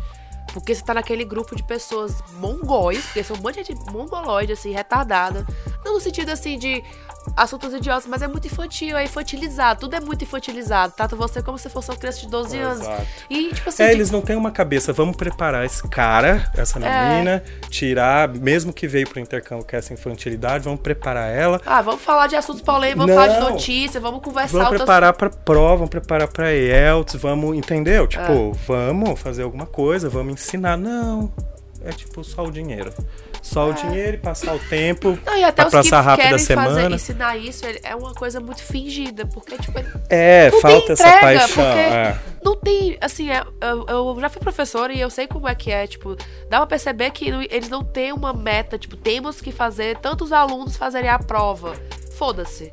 Porque você tá naquele grupo de pessoas mongóis, porque são um monte de mongoloide, assim, retardada. Não no sentido assim de assuntos idiotas, mas é muito infantil, é infantilizado. Tudo é muito infantilizado. Trata você como se fosse uma criança de 12 anos. Exato. E, tipo assim. É, de- eles não têm uma cabeça, vamos preparar esse cara, essa É. menina, tirar, mesmo que veio pro intercâmbio com essa infantilidade, vamos preparar ela. Ah, vamos falar de assuntos polêmicos, vamos Não. falar de notícia, vamos conversar Vamos outras preparar pra prova, vamos preparar pra IELTS, vamos, entendeu? Tipo, É. vamos fazer alguma coisa, vamos ensinar. Não, é tipo só o dinheiro. Só o dinheiro e passar o tempo, Não, e até pra os que querem fazer, ensinar isso é uma coisa muito fingida, porque, tipo, É, não falta tem essa entrega, paixão. porque é. não tem, assim, é, eu, eu já fui professora e eu sei como é que é, tipo, dá pra perceber que eles não têm uma meta, tipo, temos que fazer tantos alunos fazerem a prova. Foda-se.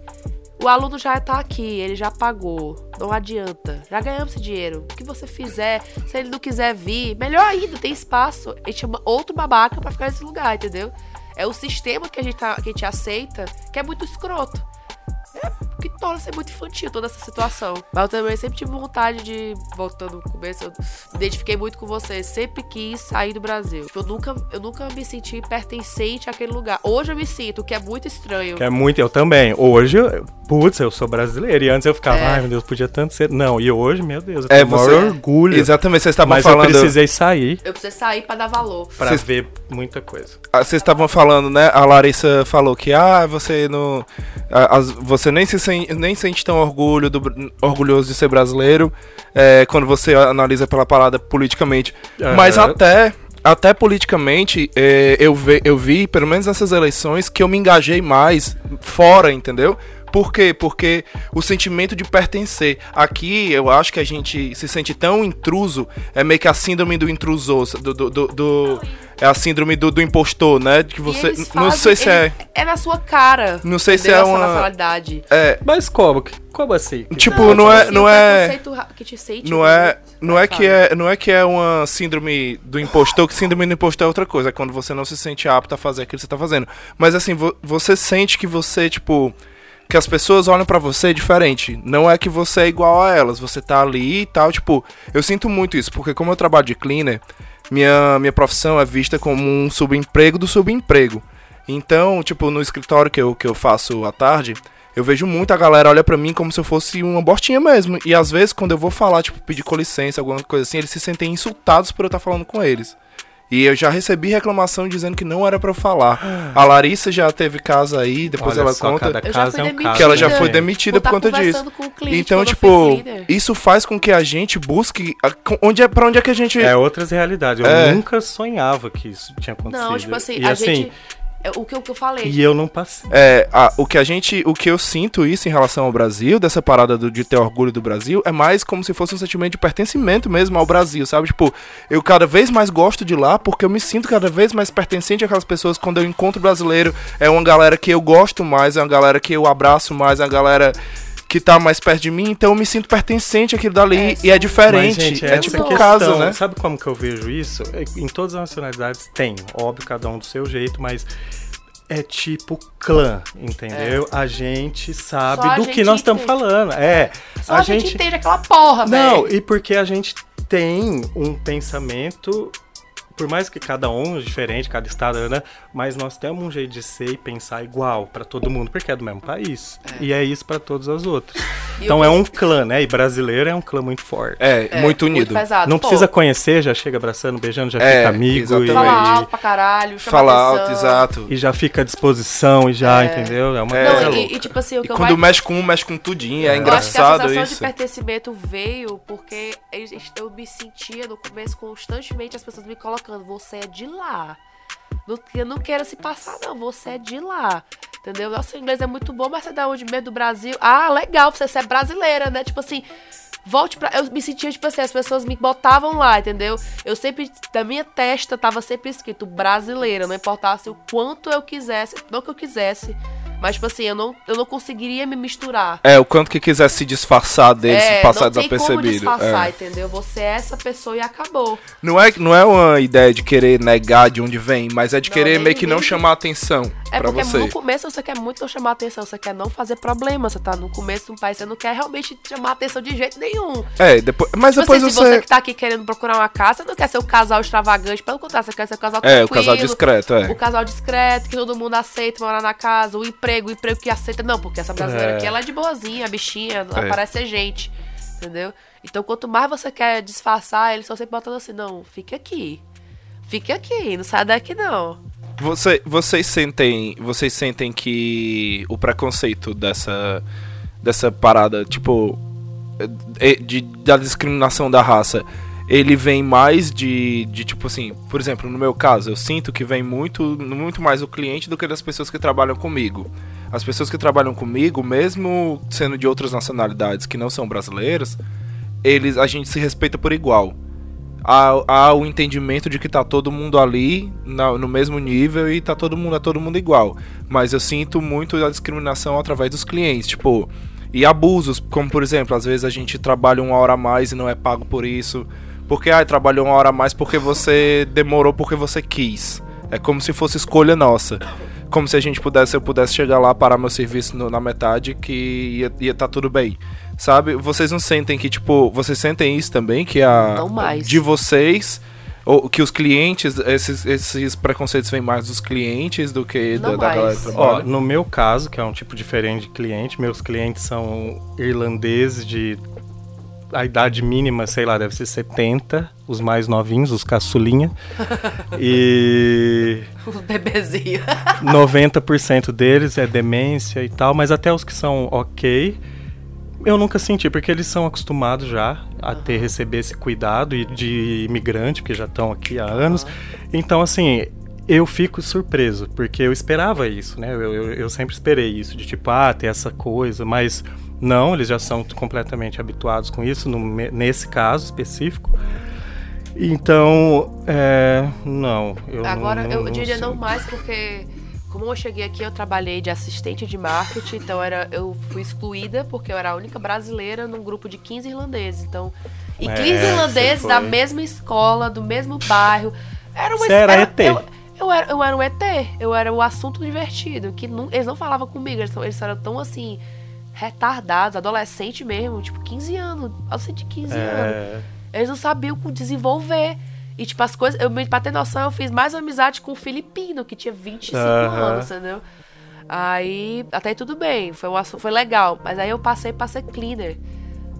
O aluno já tá aqui, ele já pagou. Não adianta. Já ganhamos esse dinheiro. O que você fizer, se ele não quiser vir, melhor ainda, tem espaço. A gente chama outro babaca pra ficar nesse lugar, entendeu? É o sistema que a gente, tá, que a gente aceita que é muito escroto. É que torna ser muito infantil toda essa situação. Mas eu também sempre tive vontade de, voltando no começo, eu me identifiquei muito com você. Sempre quis sair do Brasil. Tipo, eu nunca, eu nunca me senti pertencente àquele lugar. Hoje eu me sinto, o que é muito estranho. Que é muito, eu também. Hoje, eu- putz, eu sou brasileiro. E antes eu ficava, É. ai meu Deus, podia tanto ser. Não, e hoje, meu Deus, eu É, tenho você. maior orgulho. Exatamente, vocês estavam Mas eu falando. precisei sair Eu precisei sair pra dar valor. pra Vocês- ver muita coisa. Ah, Vocês estavam falando, né? A Larissa falou que ah, você não. as- você nem se sente, nem sente tão orgulho do, orgulhoso de ser brasileiro é, quando você analisa pela parada politicamente. Aham. Mas até. Até politicamente, é, eu, ve, eu vi, pelo menos nessas eleições, que eu me engajei mais fora, entendeu? Por quê? Porque o sentimento de pertencer. Aqui, eu acho que a gente se sente tão intruso, é meio que a síndrome do intrusor, do, do, do- do- é a síndrome do, do impostor, né? De que você. eles Não fazem- sei se é. eles- É na sua cara. Não sei se é uma- nacionalidade. É, Mas como? Como assim? tipo, não, é. assim, Não o é. preconceito ra- que te sente, Não é, não é que é, não é que é uma síndrome do impostor, que síndrome do impostor é outra coisa, é quando você não se sente apto a fazer aquilo que você tá fazendo. Mas assim, vo- você sente que você, tipo, que as pessoas olham pra você diferente. Não é que você é igual a elas, você tá ali e tal, tipo, eu sinto muito isso, porque como eu trabalho de cleaner, minha minha profissão é vista como um subemprego do subemprego. Então, tipo, no escritório que eu, que eu faço à tarde, eu vejo muita galera olha pra mim como se eu fosse uma bostinha mesmo. E às vezes, quando eu vou falar, tipo, pedir com licença, alguma coisa assim, eles se sentem insultados por eu estar falando com eles. E eu já recebi reclamação dizendo que não era pra eu falar. A Larissa já teve caso aí, depois Olha ela só, conta cada caso é um caso. que ela já foi demitida por Por tá conta disso. conversando com o cliente Então, tipo, isso faz com que a gente busque a- onde é para onde é que a gente É outras realidades. Eu É. nunca sonhava que isso tinha acontecido. Não, tipo assim, e a assim, gente. É O que, eu- o que eu falei. E eu não passei. É, a- o que a gente, o que eu sinto isso em relação ao Brasil, dessa parada do- de ter orgulho do Brasil, é mais como se fosse um sentimento de pertencimento mesmo ao Brasil, sabe? Tipo, eu cada vez mais gosto de lá porque eu me sinto cada vez mais pertencente àquelas pessoas quando eu encontro brasileiro. É uma galera que eu gosto mais, é uma galera que eu abraço mais, é uma galera que tá mais perto de mim, então eu me sinto pertencente àquilo dali É, e é diferente. Mas, gente, é tipo questão, casa, né? Sabe como que eu vejo isso? É, Em todas as nacionalidades tem, óbvio, cada um do seu jeito, mas é tipo clã, entendeu? A gente sabe É. Só a do gente que nós estamos falando. É, Só a, gente... entende aquela porra, velho. Não, e porque a gente tem um pensamento, por mais que cada um é diferente, cada estado, né? Mas nós temos um jeito de ser e pensar igual pra todo mundo, porque é do mesmo país. E é isso pra todas as outras. E Então é um clã, né? E brasileiro é um clã muito forte. É, É, muito unido. pesado. Não Pô, precisa conhecer, já chega abraçando, beijando, já É, fica amigo e, exatamente. Falar alto pra caralho, chamar Falar atenção. alto, exato. e já fica à disposição e já, É. entendeu? É uma É. coisa Não, louca. e, e, tipo assim, o E que eu quando mais... mexe com um, mexe com tudinho, é, Eu acho que a engraçado sensação isso. de pertencimento veio porque eu eu me sentia no começo constantemente as pessoas me colocando, você é de lá. Eu não quero se passar, não, você é de lá. Entendeu? Nosso inglês é muito bom, mas você é da onde mesmo do Brasil? Ah, legal, você, você é brasileira, né? Tipo assim, volte pra. Eu me sentia, tipo assim, as pessoas me botavam lá, entendeu? Eu sempre, da minha testa, tava sempre escrito brasileira, não importasse o quanto eu quisesse, não que eu quisesse. Mas, tipo assim, eu não, eu não conseguiria me misturar. É, o quanto que quiser se disfarçar dele, se passar não tem como desapercebido. disfarçar, é. entendeu? Você é essa pessoa e acabou. Não, é, não é uma ideia de querer negar de onde vem, mas é de Não, querer meio que não chamar atenção. É porque você. no começo você quer muito não chamar atenção, você quer não fazer problema, você tá no começo de um país, você não quer realmente chamar atenção de jeito nenhum. É, depois, mas Tipo depois assim, se você... você que tá aqui querendo procurar uma casa, você não quer ser o casal extravagante, pelo contrário, você quer ser o casal É, o casal discreto, é. O casal discreto, que todo mundo aceita morar na casa, o emprego, o emprego que aceita. Não, porque essa brasileira É. aqui, ela é de boazinha, bichinha, não É. parece ser gente. Entendeu? Então, quanto mais você quer disfarçar, eles estão sempre botando assim, não, fique aqui. Fique aqui, não sai daqui não. Você, vocês sentem, vocês sentem que o preconceito dessa dessa parada, tipo é, de, da discriminação da raça, ele vem mais de, de tipo assim, por exemplo, no meu caso, eu sinto que vem muito muito mais do cliente do que das pessoas que trabalham comigo. As pessoas que trabalham comigo, mesmo sendo de outras nacionalidades que não são brasileiras, eles a gente se respeita por igual há, há o entendimento de que tá todo mundo ali na- no mesmo nível e tá todo mundo é todo mundo igual. Mas eu sinto muito a discriminação através dos clientes, tipo, e abusos, como por exemplo, às vezes a gente trabalha uma hora a mais e não é pago por isso. Porque ah, trabalhou uma hora a mais porque você demorou porque você quis. É como se fosse escolha nossa. Como se a gente pudesse, eu pudesse chegar lá, parar meu serviço no- na metade, que ia, ia tá tudo bem. Sabe? Vocês não sentem que, tipo, vocês sentem isso também? Que a. Não mais. De vocês. Ou que os clientes, esses, esses preconceitos vêm mais dos clientes do que da, da galera que Ó, no meu caso, que é um tipo diferente de cliente, meus clientes são irlandeses de a idade mínima, sei lá, deve ser 70, os mais novinhos, os caçulinha. <laughs> e O bebezinho. 90% deles é demência e tal, mas até os que são ok, eu nunca senti, porque eles são acostumados já a ter, receber esse cuidado e de imigrante, porque já estão aqui há anos. Então, assim, eu fico surpreso, porque eu esperava isso, né? Eu, eu, eu sempre esperei isso, de tipo, ah, ter essa coisa, mas não, eles já são completamente habituados com isso, no nesse caso específico. Então, é, não. Eu Agora, não, eu não diria não sinto. mais porque, como eu cheguei aqui, eu trabalhei de assistente de marketing, então era, eu fui excluída porque eu era a única brasileira num grupo de 15 irlandeses. Então, e É, 15 irlandeses você da mesma escola, do mesmo bairro. Era uma era ET. Eu, eu, era, eu era um ET, eu era o assunto divertido, que não- eles não falavam comigo, eles, eles eram tão assim, retardados, adolescente mesmo, tipo 15 anos, adolescente de 15 anos. É, Eles não sabiam desenvolver. E, tipo, as coisas. Eu, pra ter noção, eu fiz mais amizade com um filipino, que tinha 25 Aham. anos, entendeu? Aí, até aí tudo bem, foi, um assunto, foi legal. Mas aí eu passei pra ser cleaner.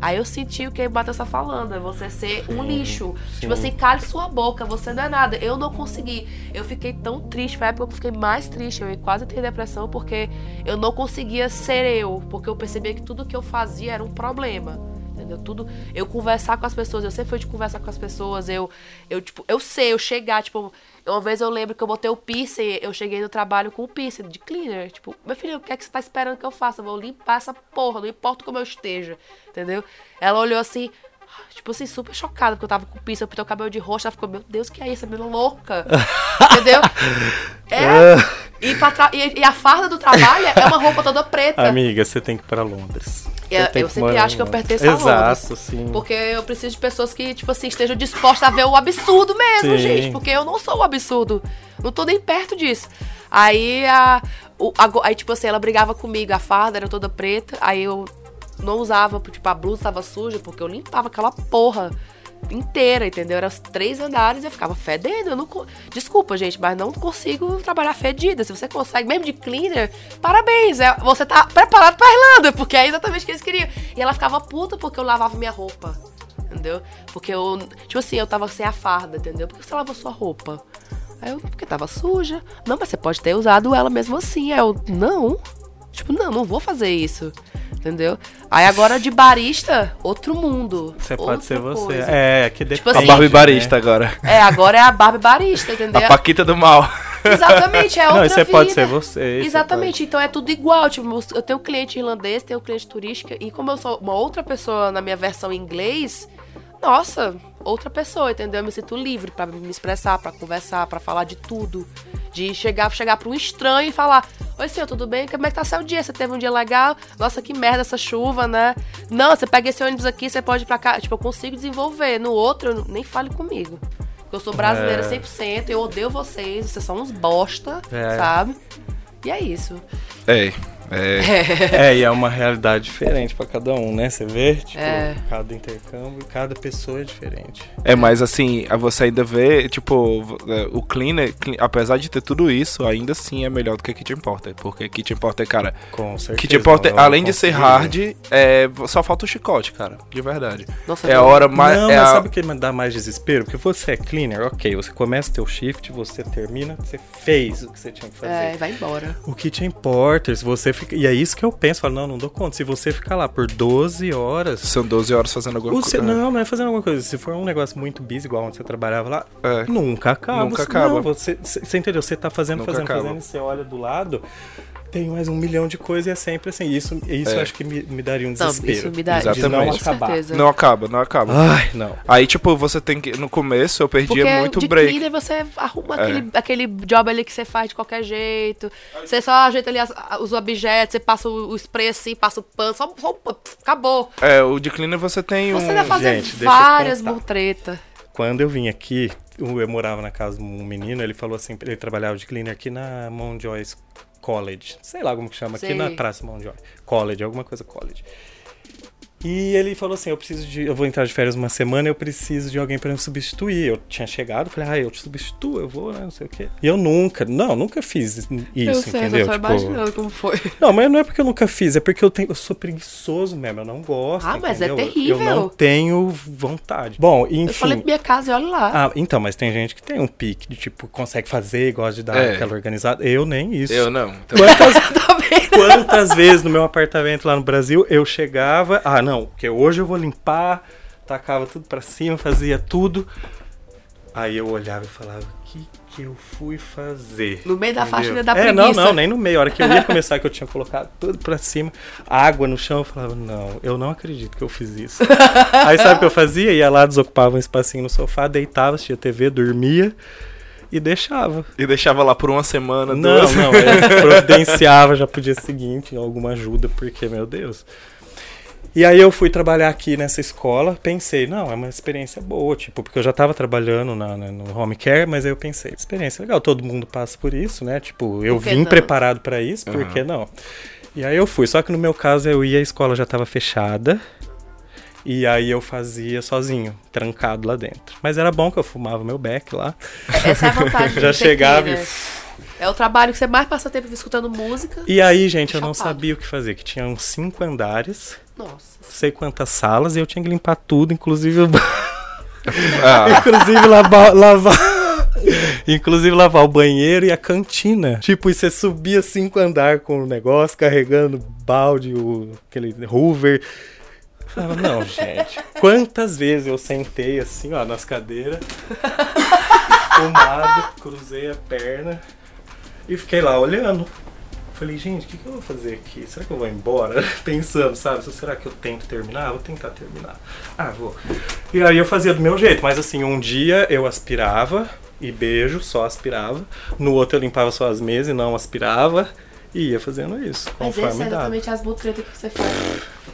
Aí eu senti o que o Matheus tá falando, é você ser um lixo. Tipo assim, cale sua boca, você não é nada. Eu não consegui. Eu fiquei tão triste, foi a época que eu fiquei mais triste. Eu quase entrei em depressão porque eu não conseguia ser eu. Porque eu percebia que tudo que eu fazia era um problema. Entendeu? Tudo. Eu conversar com as pessoas, eu sempre fui de conversar com as pessoas. Eu, eu tipo, eu sei, eu chegar, tipo, uma vez eu lembro que eu botei o piercing, eu cheguei no trabalho com o piercing de cleaner. Tipo, meu filho, o que é que você tá esperando que eu faça? Eu vou limpar essa porra, não importa como eu esteja. Entendeu? Ela olhou assim. Tipo assim, super chocada, porque eu tava com o piercing, eu pintei o cabelo de roxo, ela ficou, meu Deus, que é isso? Essa menina louca. <laughs> Entendeu? É. E, pra tra- e, e a farda do trabalho é uma roupa toda preta. Amiga, você tem que ir pra Londres. Eu, eu sempre acho que eu Londres. pertenço a Londres. Exato, sim. Porque eu preciso de pessoas que, tipo assim, estejam dispostas a ver o absurdo mesmo, Sim. gente. Porque eu não sou o absurdo. Não tô nem perto disso. Aí, a, o- a aí, tipo assim, ela brigava comigo. A farda era toda preta. Aí eu não usava, tipo, a blusa tava suja, porque eu limpava aquela porra inteira, entendeu? Era os três andares e eu ficava fedendo. Eu não, desculpa, gente, mas não consigo trabalhar fedida. Se você consegue, mesmo de cleaner, parabéns. É, você tá preparado pra Irlanda, porque é exatamente o que eles queriam. E ela ficava puta porque eu lavava minha roupa. Entendeu? Porque eu, tipo assim, eu tava sem a farda, entendeu? Porque você lavou sua roupa. Aí eu, porque tava suja. Não, mas você pode ter usado ela mesmo assim. Aí eu, não. Tipo, não, não vou fazer isso. Entendeu? Aí agora de barista, outro mundo. Você pode ser você. coisa. É, que depende. Tipo A assim, Barbie né? Barista agora. É, agora é a Barbie barista, entendeu? A Paquita do Mal. Exatamente, é outra Não, você vida. pode ser você. você Exatamente, então é tudo igual. Tipo, eu tenho cliente irlandês, tenho cliente turística, e como eu sou uma outra pessoa na minha versão em inglês, nossa, outra pessoa, entendeu? Eu me sinto livre pra me expressar, pra conversar, pra falar de tudo. De chegar, chegar pra um estranho e falar: Oi, senhor, tudo bem? Como é que tá seu dia? Você teve um dia legal? Nossa, que merda essa chuva, né? Não, você pega esse ônibus aqui, você pode ir pra cá. Tipo, eu consigo desenvolver. No outro, eu nem fale comigo. Porque eu sou brasileira É. 100%, eu odeio vocês, vocês são uns bosta, É. sabe? E é isso. É, é. <laughs> É, e é uma realidade diferente pra cada um, né? Você vê, tipo, É. cada intercâmbio, cada pessoa é diferente. É, mas assim, a você ainda vê, tipo, é, o Cleaner, Cle- apesar de ter tudo isso, ainda assim é melhor do que Kitchen Porter. Porque Kitchen Porter, cara, Com certeza. Kitchen Porter, não- não além de ser hard, é, só falta o chicote, cara. De verdade. Nossa, É a hora mais. Não, é mas a- sabe o que me dá mais desespero? Porque você é cleaner, ok, você começa teu shift, você termina, você fez o que você tinha que fazer. É, vai embora. O kitchen porter, se você fica. E é isso que eu penso, falo, não, não dou conta. Se você ficar lá por 12 horas. São 12 horas fazendo alguma coisa. não, não é fazendo alguma coisa. Se for um negócio muito busy, igual onde você trabalhava lá, É. nunca acaba. Nunca Você- acaba. Não, você, você entendeu? Você tá fazendo, Nunca fazendo, acaba. fazendo, e você olha do lado, tem mais um milhão de coisas e é sempre assim. Isso, isso É. eu acho que me, me daria um Não, desespero. isso me dá de não Exatamente. com acabar. certeza. Não acaba, não acaba. Ai, não. Aí, tipo, você tem que. No começo eu perdia Porque muito de break. cleaner você arruma É. aquele, aquele job ali que você faz de qualquer jeito. Você só ajeita ali as- os objetos, você passa o, o spray assim, passa o pano, só, só acabou. É, o de cleaner você tem um. Você vai fazer gente, várias murtretas. Quando eu vim aqui, eu eu morava na casa de um menino, ele falou assim, ele trabalhava de cleaner aqui na Mount Joyce College. Sei lá como que chama, aqui na Praça Mount Joyce. College, alguma coisa college. E ele falou assim, eu preciso de, eu vou entrar de férias uma semana, eu preciso de alguém pra me substituir. Eu tinha chegado, falei, ah, eu te substituo, eu vou, né, não sei o quê. E eu nunca, não, nunca fiz isso, eu sei, entendeu? eu tô Tipo, imaginando como foi. não, mas não é porque eu nunca fiz, é porque eu, tenho, eu sou preguiçoso mesmo, eu não gosto. Ah, mas é entendeu? Terrível. Eu não tenho vontade. Bom, enfim. Eu falei pra minha casa e olha lá. Ah, então, mas tem gente que tem um pique de tipo, consegue fazer, gosta de dar É. aquela organizada. Eu nem isso. Eu não. Então, Quantas, <laughs> quantas vezes no meu apartamento lá no Brasil eu chegava, ah, não, porque hoje eu vou limpar, tacava tudo pra cima, fazia tudo. Aí eu olhava e falava, o que que eu fui fazer? No meio da Entendeu? faxina da É, não, preguiça. não, nem no meio. A hora que eu ia <laughs> começar, que eu tinha colocado tudo pra cima, água no chão, eu falava, não, eu não acredito que eu fiz isso. <laughs> Aí sabe o que eu fazia? Ia lá, desocupava um espacinho no sofá, deitava, assistia TV, dormia e deixava. e deixava lá por uma semana, Não, duas. não, eu <laughs> providenciava já pro dia seguinte alguma ajuda, porque, meu Deus. E aí eu fui trabalhar aqui nessa escola, pensei, não, é uma experiência boa, tipo, porque eu já tava trabalhando na, na- no home care, mas aí eu pensei, experiência legal, todo mundo passa por isso, né? Tipo, eu vim não? preparado pra isso, por que não? E aí eu fui, só que no meu caso eu ia, a escola já tava fechada, e aí eu fazia sozinho, trancado lá dentro. Mas era bom que eu fumava meu beck lá. Essa é a <laughs> vantagem de Já chegava cleaner. e É o trabalho que você mais passa tempo escutando música. E aí, gente, eu não Chapado. sabia o que fazer, que tinha uns cinco andares, Nossa. não sei quantas salas, e eu tinha que limpar tudo, inclusive o <laughs> Ah, <laughs> inclusive lavar, lavar <laughs> inclusive lavar o banheiro e a cantina. Tipo, e você subia cinco andares com o negócio, carregando balde, o, aquele hoover. Eu Falava, não, gente. Quantas vezes eu sentei assim, ó, nas cadeiras, fumado, cruzei a perna e fiquei lá olhando. Falei, gente, o que, que eu vou fazer aqui? Será que eu vou embora? <laughs> Pensando, sabe? Será que eu tento terminar? Vou tentar terminar. Ah, vou. E aí eu fazia do meu jeito, mas assim, um dia eu aspirava e beijo, só aspirava. No outro eu limpava só as mesas e não aspirava. E ia fazendo isso, Mas conforme é dava. exatamente as mutretas que você faz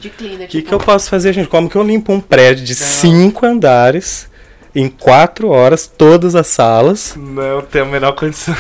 de cleaner. O que, tipo, que eu posso fazer, gente? Como que eu limpo um prédio de cinco andares em quatro horas, todas as salas? não tenho a menor condição.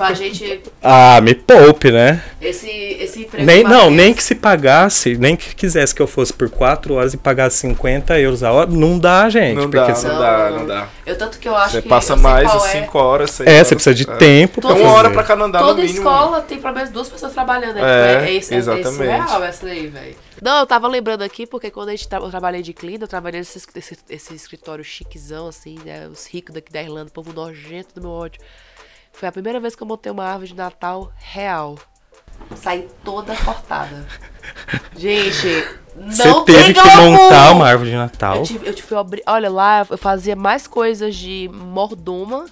A gente. Ah, me poupe, né? Esse, esse emprego. Nem, não, Matheus- nem que se pagasse, nem que quisesse que eu fosse por quatro horas e pagasse 50 euros a hora, não dá, gente. Não porque dá, você- não dá, não dá. Eu tanto que eu acho Você que. passa eu sei mais de é. 5 horas. seis É, horas. você precisa de É. tempo pra Toda Uma fazer. hora pra cada andar no Toda mínimo. escola tem pelo menos duas pessoas trabalhando. É, É, isso, é, é exatamente. surreal essa daí, velho. Não, eu tava lembrando aqui, porque quando a gente tra eu trabalhei de clean, eu trabalhei nesse esse, esse escritório chiquezão, assim, né? Os ricos daqui da Irlanda, o povo nojento do meu ódio. Foi a primeira vez que eu montei uma árvore de Natal real. Saí toda cortada. <laughs> Gente, não Você teve que montar uma árvore de Natal. Eu tive, eu tive Olha lá, eu fazia mais coisas de mordoma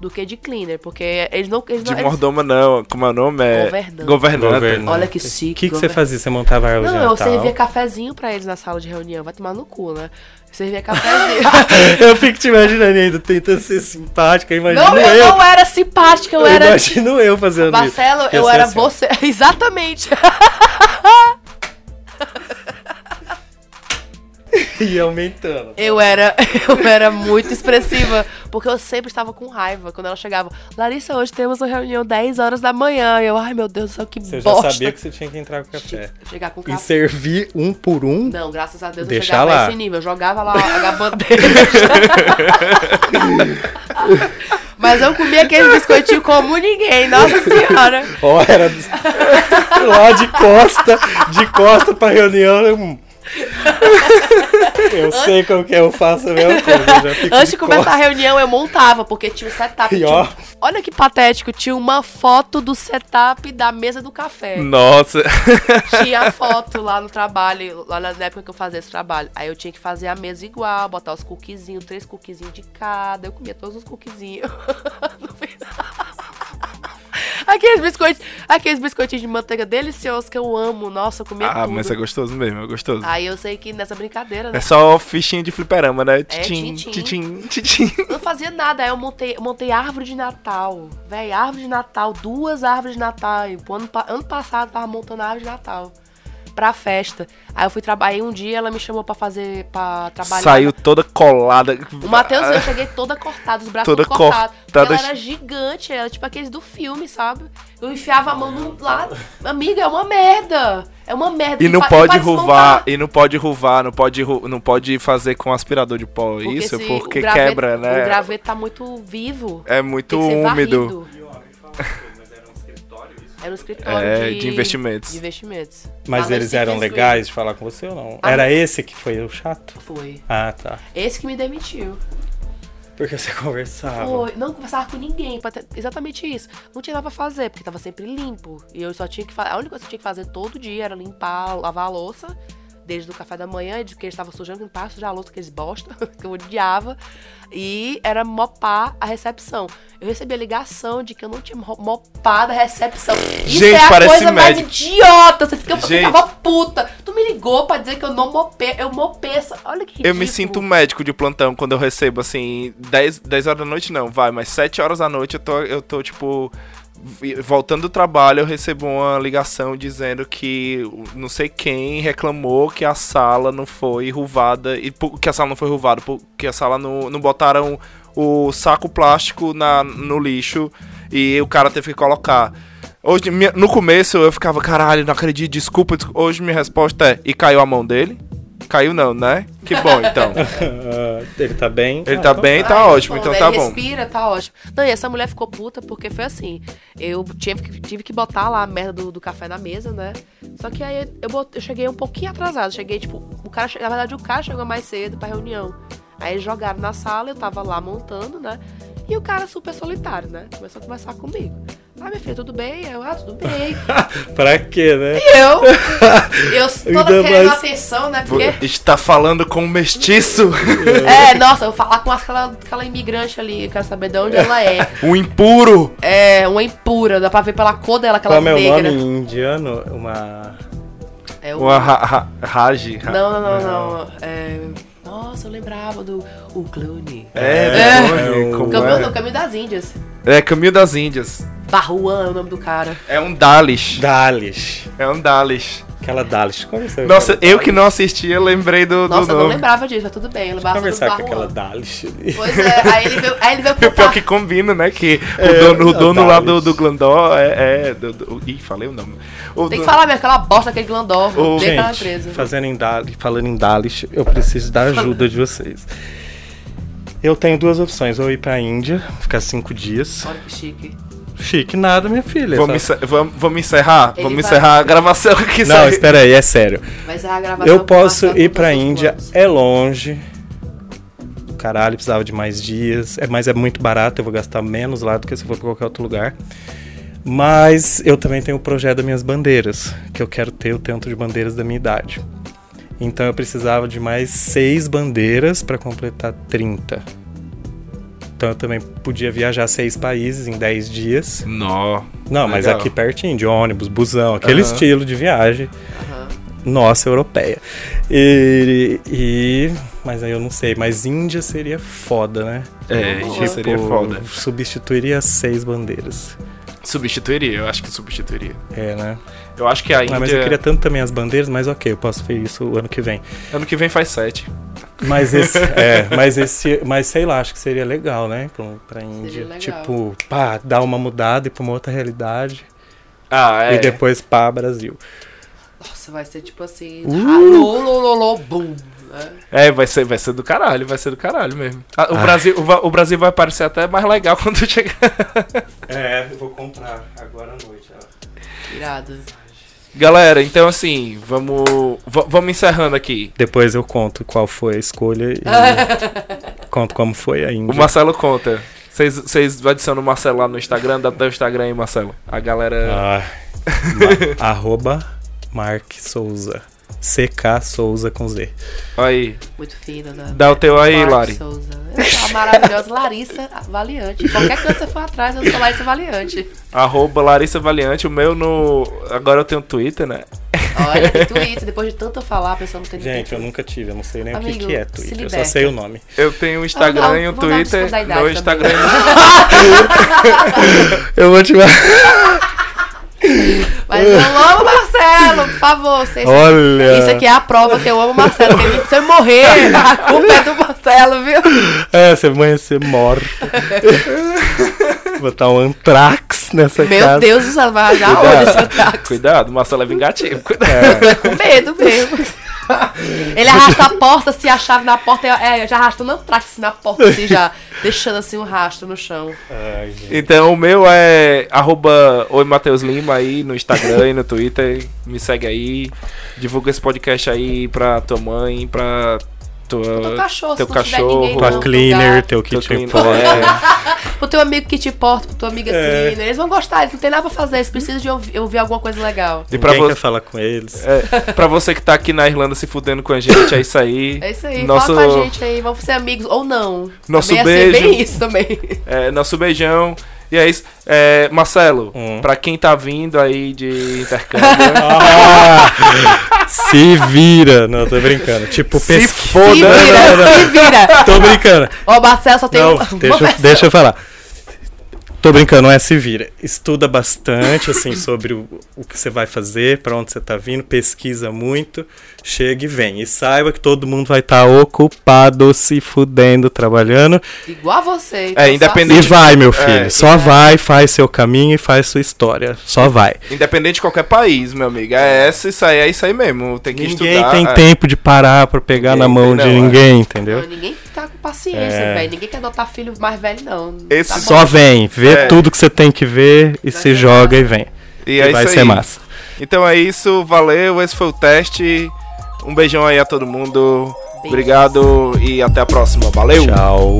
do que de cleaner, porque eles não. Eles De não eles- mordoma não, como é o nome? É... Governante. Governante. Governante. Olha que O chique. que, que você fazia? Você montava a árvore Não, eu servia cafezinho pra eles na sala de reunião. Vai tomar no cu, né? Eu servia <laughs> cafezinho. eu fico te imaginando ainda, tentando ser simpática. Imagino não, eu, eu. não era simpática, eu, eu era. imagino eu fazendo Marcelo, isso. eu Ia ser era assim, você. <laughs> Exatamente. <laughs> <laughs> E aumentando. Eu era, <laughs> eu era muito expressiva, porque eu sempre estava com raiva quando ela chegava. Larissa, hoje temos uma reunião 10 horas da manhã. E eu, ai meu Deus do céu, que Você já bosta. sabia que você tinha que entrar com café. Chegar com E café. servir um por um? Não, graças a Deus eu Deixa chegava lá. a esse nível. Eu jogava lá <laughs> a bandeja. Mas eu comia aquele biscoitinho como ninguém, nossa senhora. Ó, era dos- lá de costa, de costa pra reunião. Eu- sei como que é, eu faço a mesma coisa. eu Antes de começar a reunião, eu montava, porque tinha o setup. E tinha um- Olha que patético, tinha uma foto do setup da mesa do café. Nossa. Tinha a <laughs> foto lá no trabalho, lá na época que eu fazia esse trabalho. Aí eu tinha que fazer a mesa igual, botar os cookiezinhos, três cookiezinhos de cada. Eu comia todos os cookiezinhos. <laughs> No final. Aqueles biscoitos, aqueles biscoitinhos de manteiga deliciosos que eu amo. Nossa, eu comia Ah, tudo. mas é gostoso mesmo, é gostoso. Aí eu sei que nessa brincadeira, né? É só fichinha de fliperama, né? Titim, titim, titim. Não fazia nada, aí eu montei, montei árvore de Natal. Véi, árvore de Natal, duas árvores de Natal. Ano, ano passado eu tava montando a árvore de Natal pra festa. Aí eu fui trabalhar um dia, ela me chamou pra fazer, pra trabalhar. Saiu toda colada. O Matheus, eu cheguei toda cortada, os braços Toda cortados. cortada. Ela era gigante, ela tipo aqueles do filme, sabe? Eu enfiava a mão no lá. Amiga, é uma merda. É uma merda. E não pode pra ruvar, e não pode ruvar, não pode, não pode fazer com aspirador de pó. Porque Isso, se porque o graveto- quebra, O né? graveto tá muito vivo. É muito úmido. varrido. <laughs> Era um escritório É, de, de investimentos. de investimentos. Mas eles eram Stephen legais de falar com você ou não? Ah, Era esse que foi o chato? Foi. Ah, tá. Esse que me demitiu. Porque você conversava. Foi. Não conversava com ninguém. ter- Exatamente isso. Não tinha nada pra fazer, porque tava sempre limpo. E eu só tinha que fazer. A única coisa que eu tinha que fazer todo dia era limpar, lavar a louça. Desde o café da manhã, de que eles estavam sujando, limpar, sujar a louça, que eles bosta, <laughs> que eu odiava. E era mopar a recepção. Eu recebi a ligação de que eu não tinha mo- mopado a recepção. Isso Gente, é a coisa mais médico. idiota. Você fica, Gente. ficava puta. Tu me ligou pra dizer que eu não mopei. Eu mopei essa. Olha que ridículo. Eu me sinto um médico de plantão quando eu recebo, assim, 10, 10 horas da noite não, vai, mas 7 horas da noite eu tô, eu tô tipo, voltando do trabalho, eu recebo uma ligação dizendo que não sei quem reclamou que a sala não foi ruvada, e que a sala não foi ruvada, porque a sala não, não botaram o saco plástico na, no lixo e o cara teve que colocar. Hoje, no começo eu ficava, caralho, não acredito, desculpa, desculpa. Hoje minha resposta é, e caiu a mão dele? Caiu não, né? Que bom, então. <laughs> Ah, ele tá bem? Ele Ah, tá então bem, tá que ótimo, então né? tá Ele bom. respira, tá ótimo. Não, e essa mulher ficou puta porque foi assim. Eu tive que, tive que botar lá a merda do, do café na mesa, né? Só que aí eu, bot- eu cheguei um pouquinho atrasado. Cheguei, tipo, o cara, na verdade, o cara chegou mais cedo pra reunião. Aí eles jogaram na sala, eu tava lá montando, né? E o cara super solitário, né? Começou a conversar comigo. Ah, minha filha, tudo bem? Eu, ah, tudo bem. <laughs> Pra quê, né? E eu, <laughs> eu toda Ainda querendo mais- atenção, né? Porque Está falando com um mestiço, <laughs> É, nossa, eu vou falar com aquela, aquela imigrante ali, eu quero saber de onde ela é. um impuro. É, uma impura, dá pra ver pela cor dela, aquela Qual é o negra. nome em indiano? Uma. É o... Uma ra ra Raji. ra- Não, não, não, não. É... Nossa, eu lembrava do o Clooney. É, É. Clone, o como Caminho, é? No Caminho das Índias. É, Caminho das Índias. Barruan é o nome do cara. É um Dalish. Dalish. É um Dalish. Aquela Dalish. Conversar com Nossa, aquela eu que não assisti, eu lembrei do, do Nossa, eu não nome. lembrava disso, mas tudo bem. Eu lembrava Conversar com aquela ali. Pois é, aí ele veio, aí ele veio <laughs> O pior que combina, né? Que o É, dono, o dono lá do, do Glandor é. é do, do- ih, falei o nome. O Tem que do- falar mesmo, aquela bosta, aquele Glandor. Ô, Odeio aquela Gente, empresa. fazendo em Dalish, falando em Dalish, eu preciso da ajuda de vocês. Eu tenho duas opções, ou ir pra Índia, ficar cinco dias. Olha que chique. Chique nada, minha filha. Vamos, encer- vamos, vamos encerrar? Ele vamos vai- encerrar a gravação aqui. Não, sabe? espera aí, é sério. Mas a gravação. Eu posso passa ir pra Índia, planos. é longe. Caralho, precisava de mais dias. É, mas é muito barato, eu vou gastar menos lá do que se for pra qualquer outro lugar. Mas eu também tenho o projeto das minhas bandeiras, que eu quero ter o tanto de bandeiras da minha idade. Então eu precisava de mais seis bandeiras para completar 30. Então eu também podia viajar seis países em 10 dias. Nó. Não, mas Legal. aqui pertinho, de ônibus, busão, aquele Aham. estilo de viagem Aham. nossa europeia. E, e- Mas aí eu não sei, mas Índia seria foda, né? É, Boa. isso seria Tipo, foda. Substituiria seis bandeiras. Substituiria, eu acho que substituiria. É, né? Eu acho que a Índia. Ah, mas eu queria tanto também as bandeiras, mas ok, eu posso ver isso ano que vem. Ano que vem faz sete. Mas esse, <laughs> é, mas esse, mas sei lá, acho que seria legal, né, pra, pra Índia. legal. Tipo, pá, dar uma mudada e pra uma outra realidade. Ah, é. E depois pá, Brasil. Nossa, vai ser tipo assim. Uh! Alô, lô, lô, lô, bum. Né? É, vai ser, vai ser do caralho, vai ser do caralho mesmo. Ah, o, Ah. Brasil, o, o Brasil vai parecer até mais legal <laughs> quando chegar. É, eu vou comprar agora à noite. Irado. Galera, então assim, vamos, va- vamos encerrando aqui. Depois eu conto qual foi a escolha e <laughs> conto como foi a O. Marcelo conta. Vocês- Vocês adicionam o Marcelo lá no Instagram, dá teu Instagram aí, Marcelo. A galera. Ah, <laughs> ma- arroba Mark Souza. CK Souza com Z. Aí. Muito fino, né? Dá o teu aí, Mark Lari. Souza. A maravilhosa Larissa Valiante. Qualquer coisa que você for atrás, eu sou Larissa Valiante. Arroba Larissa Valiante. O meu no. Agora eu tenho Twitter, né? Olha, tem Twitter. Depois de tanto eu falar, a pessoa não tem Gente, eu nunca tive, eu não sei nem o Amigo, que, que é se Twitter. Eu só sei o nome. Eu tenho o Instagram Vamos dar- e o Twitter. No também. Instagram. <laughs> <laughs> Eu vou te <laughs> Mas eu amo o Marcelo, por favor. Vocês... Olha! Isso aqui é a prova que eu amo o Marcelo. Porque se eu morrer, a culpa é do Marcelo, viu? É, você vai ser morto. <laughs> Botar um antrax nessa Meu casa. Deus do céu, vai já onde esse ataque? Cuidado, o Marcelo é vingativo. Cuidado. É, Com medo mesmo. <laughs> Ele arrasta a porta, se a chave na porta, é, já arrastando um trax na porta, assim, já <laughs> deixando assim um rastro no chão. Ai. Então o meu é arroba Oi Matheus Lima aí no Instagram e no Twitter. Me segue aí. Divulga esse podcast aí pra tua mãe, pra tua, Teu cachorro, teu se não tiver cachorro. ninguém, Tua teu cleaner, gato. teu teu kitchen clean- pot. é. <laughs> O teu amigo que te porta, pro tua amiga É. cleaner. Eles vão gostar, eles não tem nada pra fazer, eles precisam de ouvir, ouvir alguma coisa legal. E pra, Ninguém vo quer falar com eles. é, pra você que tá aqui na Irlanda se fudendo com a gente, é isso aí. <laughs> É isso aí, Nosso, fala com a gente aí, vamos ser amigos ou não. Nosso também é beijo. bem isso também. é, nosso beijão. E é isso. É, Marcelo, Hum. pra quem tá vindo aí de intercâmbio. <laughs> Ah, se vira. Não, tô brincando. Tipo, Se pesquisa. foda. se Não, não, vira, não, não. se vira. Tô brincando. Ó, o Marcelo só tem Não, uma deixa, eu- deixa eu falar. Tô brincando, não é se vira. Estuda bastante, assim, <laughs> sobre o, o que você vai fazer, pra onde você tá vindo, pesquisa muito, chega e vem. E saiba que todo mundo vai estar ocupado, se fudendo, trabalhando. Igual a você. então É, E independente- vai, meu filho. É. Só vai, faz seu caminho e faz sua história. Só vai. Independente de qualquer país, meu amigo. É essa, isso aí, é isso aí mesmo. Tem que Ninguém estudar. tem é. tempo de parar pra pegar Ninguém na mão tem, de não, é. ninguém, entendeu? Não, ninguém tá com paciência, É. velho. Ninguém quer adotar filho mais velho, não. Esse Tá. Só vem, vê É. tudo que você tem que ver e Vai se joga e vem. E E é vai isso ser aí. massa. Então é isso, valeu. Esse foi o teste. Um beijão aí a todo mundo. Beijos. Obrigado e até a próxima. Valeu! Tchau.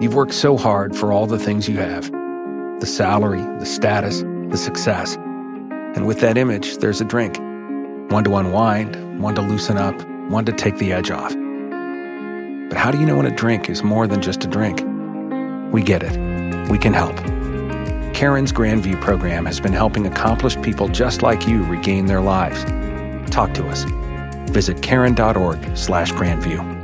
You've worked so hard for all the things you have the salary, the status, the success. And with that image, there's a drink one to unwind, one to loosen up, one to take the edge off. But how do you know when a drink is more than just a drink? We get it. We can help. Karen's Grandview program has been helping accomplished people just like you regain their lives. Talk to us. Visit karen.org slash grandview.